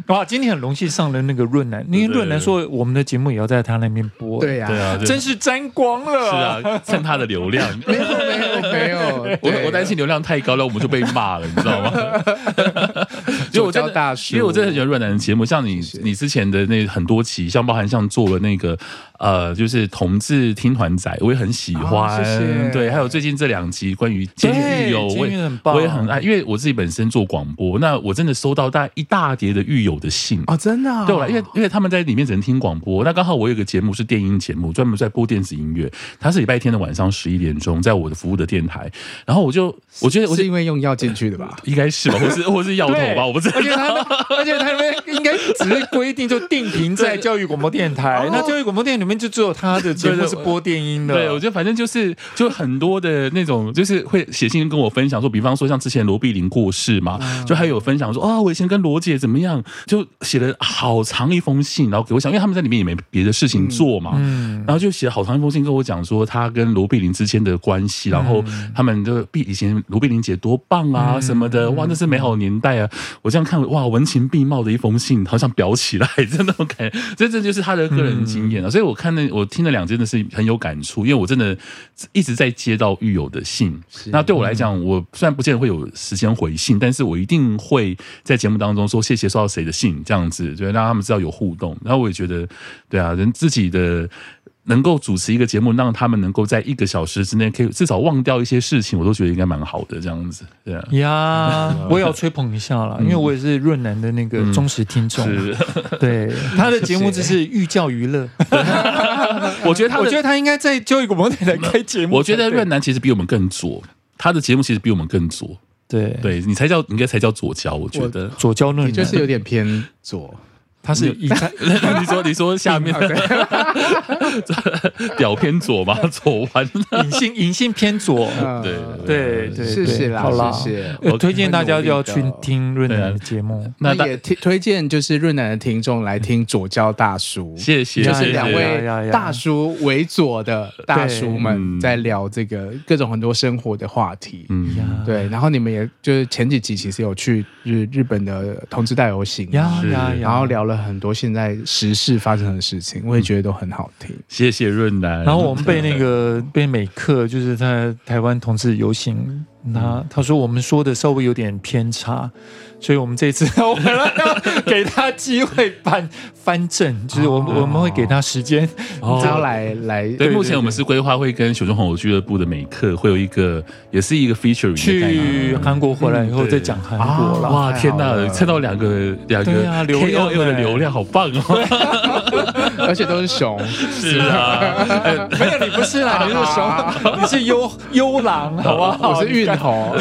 哇！今天很荣幸上了那个润男，因为润男说我们的节目也要在他那边播，对呀，对啊，真是沾光了。是啊，蹭他的流量。(laughs) 没有，没有，没有。我我担心流量太高了，我们就被骂了，你知道吗？因为我真因为我真的很喜欢润男的节目，像你你之前的那很多期，像包含像做了那个呃，就是同志听团仔，我也很喜欢。谢谢对，还有最近这两集关于监狱狱友，我也很我也很爱，因为我自己本身做广播，那我真的收到大一大叠的狱友的信啊，真的对，因为因为他们在里面只能听广播，那刚好我有个节目是电音节目，专门在播电子音乐，它是礼拜天的晚上十一点钟，在我的服务的电台，然后我就我觉得我是因为用药进去的吧，(laughs) 应该是吧，或是或是药头吧，我不知道。而且他而且他们应该只是规定就定频在教育广播电台，那教育广播电台里面就只有他的节目是播电音的。对，我觉得反正就是就很多的那种，就是会写信跟我分享说，比方说像之前罗碧玲过世嘛，就还有分享说啊，我以前跟罗姐怎么样，就写了好长一封信，然后给我想，因为他们在里面也没别的事情做嘛，嗯。然后就写了好长一封信跟我讲说他跟罗碧玲之间的关系，然后他们就碧以前罗碧玲姐多棒啊什么的，哇，那是美好年代啊！我这样看，哇，文情并茂的一封信，好像裱起来，(laughs) 真的，我感觉这这就是他的个人经验啊。所以我看那我听了两真的是很有感触，因为我真的一直在接到狱友的信，那对我来讲，我虽然不见得会有时间回信，但是我一定会在节目当中说谢谢收到谁的信，这样子就让他们知道有互动。然后我也觉得，对啊，人自己的。能够主持一个节目，让他们能够在一个小时之内可以至少忘掉一些事情，我都觉得应该蛮好的。这样子，对啊，呀，我也要吹捧一下了，因为我也是润南的那个忠实听众。对他的节目就是寓教于乐。(laughs) 我觉得他，我觉得他应该在教育广播电台开节目。我觉得润南其实比我们更左，他的节目其实比我们更左。对，对你才叫应该才叫左交。我觉得左胶论就是有点偏左。他是以他，(laughs) 你说你说下面。(laughs) 的屌 (laughs) 偏左吗？左弯，隐性隐性偏左，对对对，谢谢啦，谢谢。我推荐大家就要去听润南的节目，那也推推荐就是润南的听众来听左交大叔，谢谢，就是两位大叔为左的大叔们在聊这个各种很多生活的话题，嗯，对。然后你们也就是前几集其实有去日日本的同志大游行，然后聊了。很多现在时事发生的事情，我也觉得都很好听。谢谢润南。然后我们被那个被美克，就是在台湾同志游行那他说我们说的稍微有点偏差。所以，我们这次 (laughs) 我们要给他机会翻翻正，就是我们我们会给他时间，然后来来。对，目前我们是规划会跟熊熊红楼俱乐部的每一刻会有一个，也是一个 feature。去韩国回来以后再讲韩国了。哇，天哪，蹭到两个两个 KOL 的流量，好棒哦！(laughs) (laughs) 而且都是熊，是啊，(laughs) 没有你不是啦，(laughs) 你是熊，你是幽幽狼，好不好？我是运猴。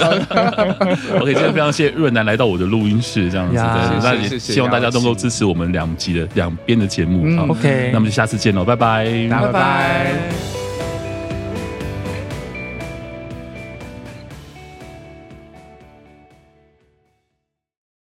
OK，今天非常谢谢润南来到我的录音室这样子的，那也希望大家都能够支持我们两集的两边的节目。OK，那么就下次见喽，拜拜，拜拜。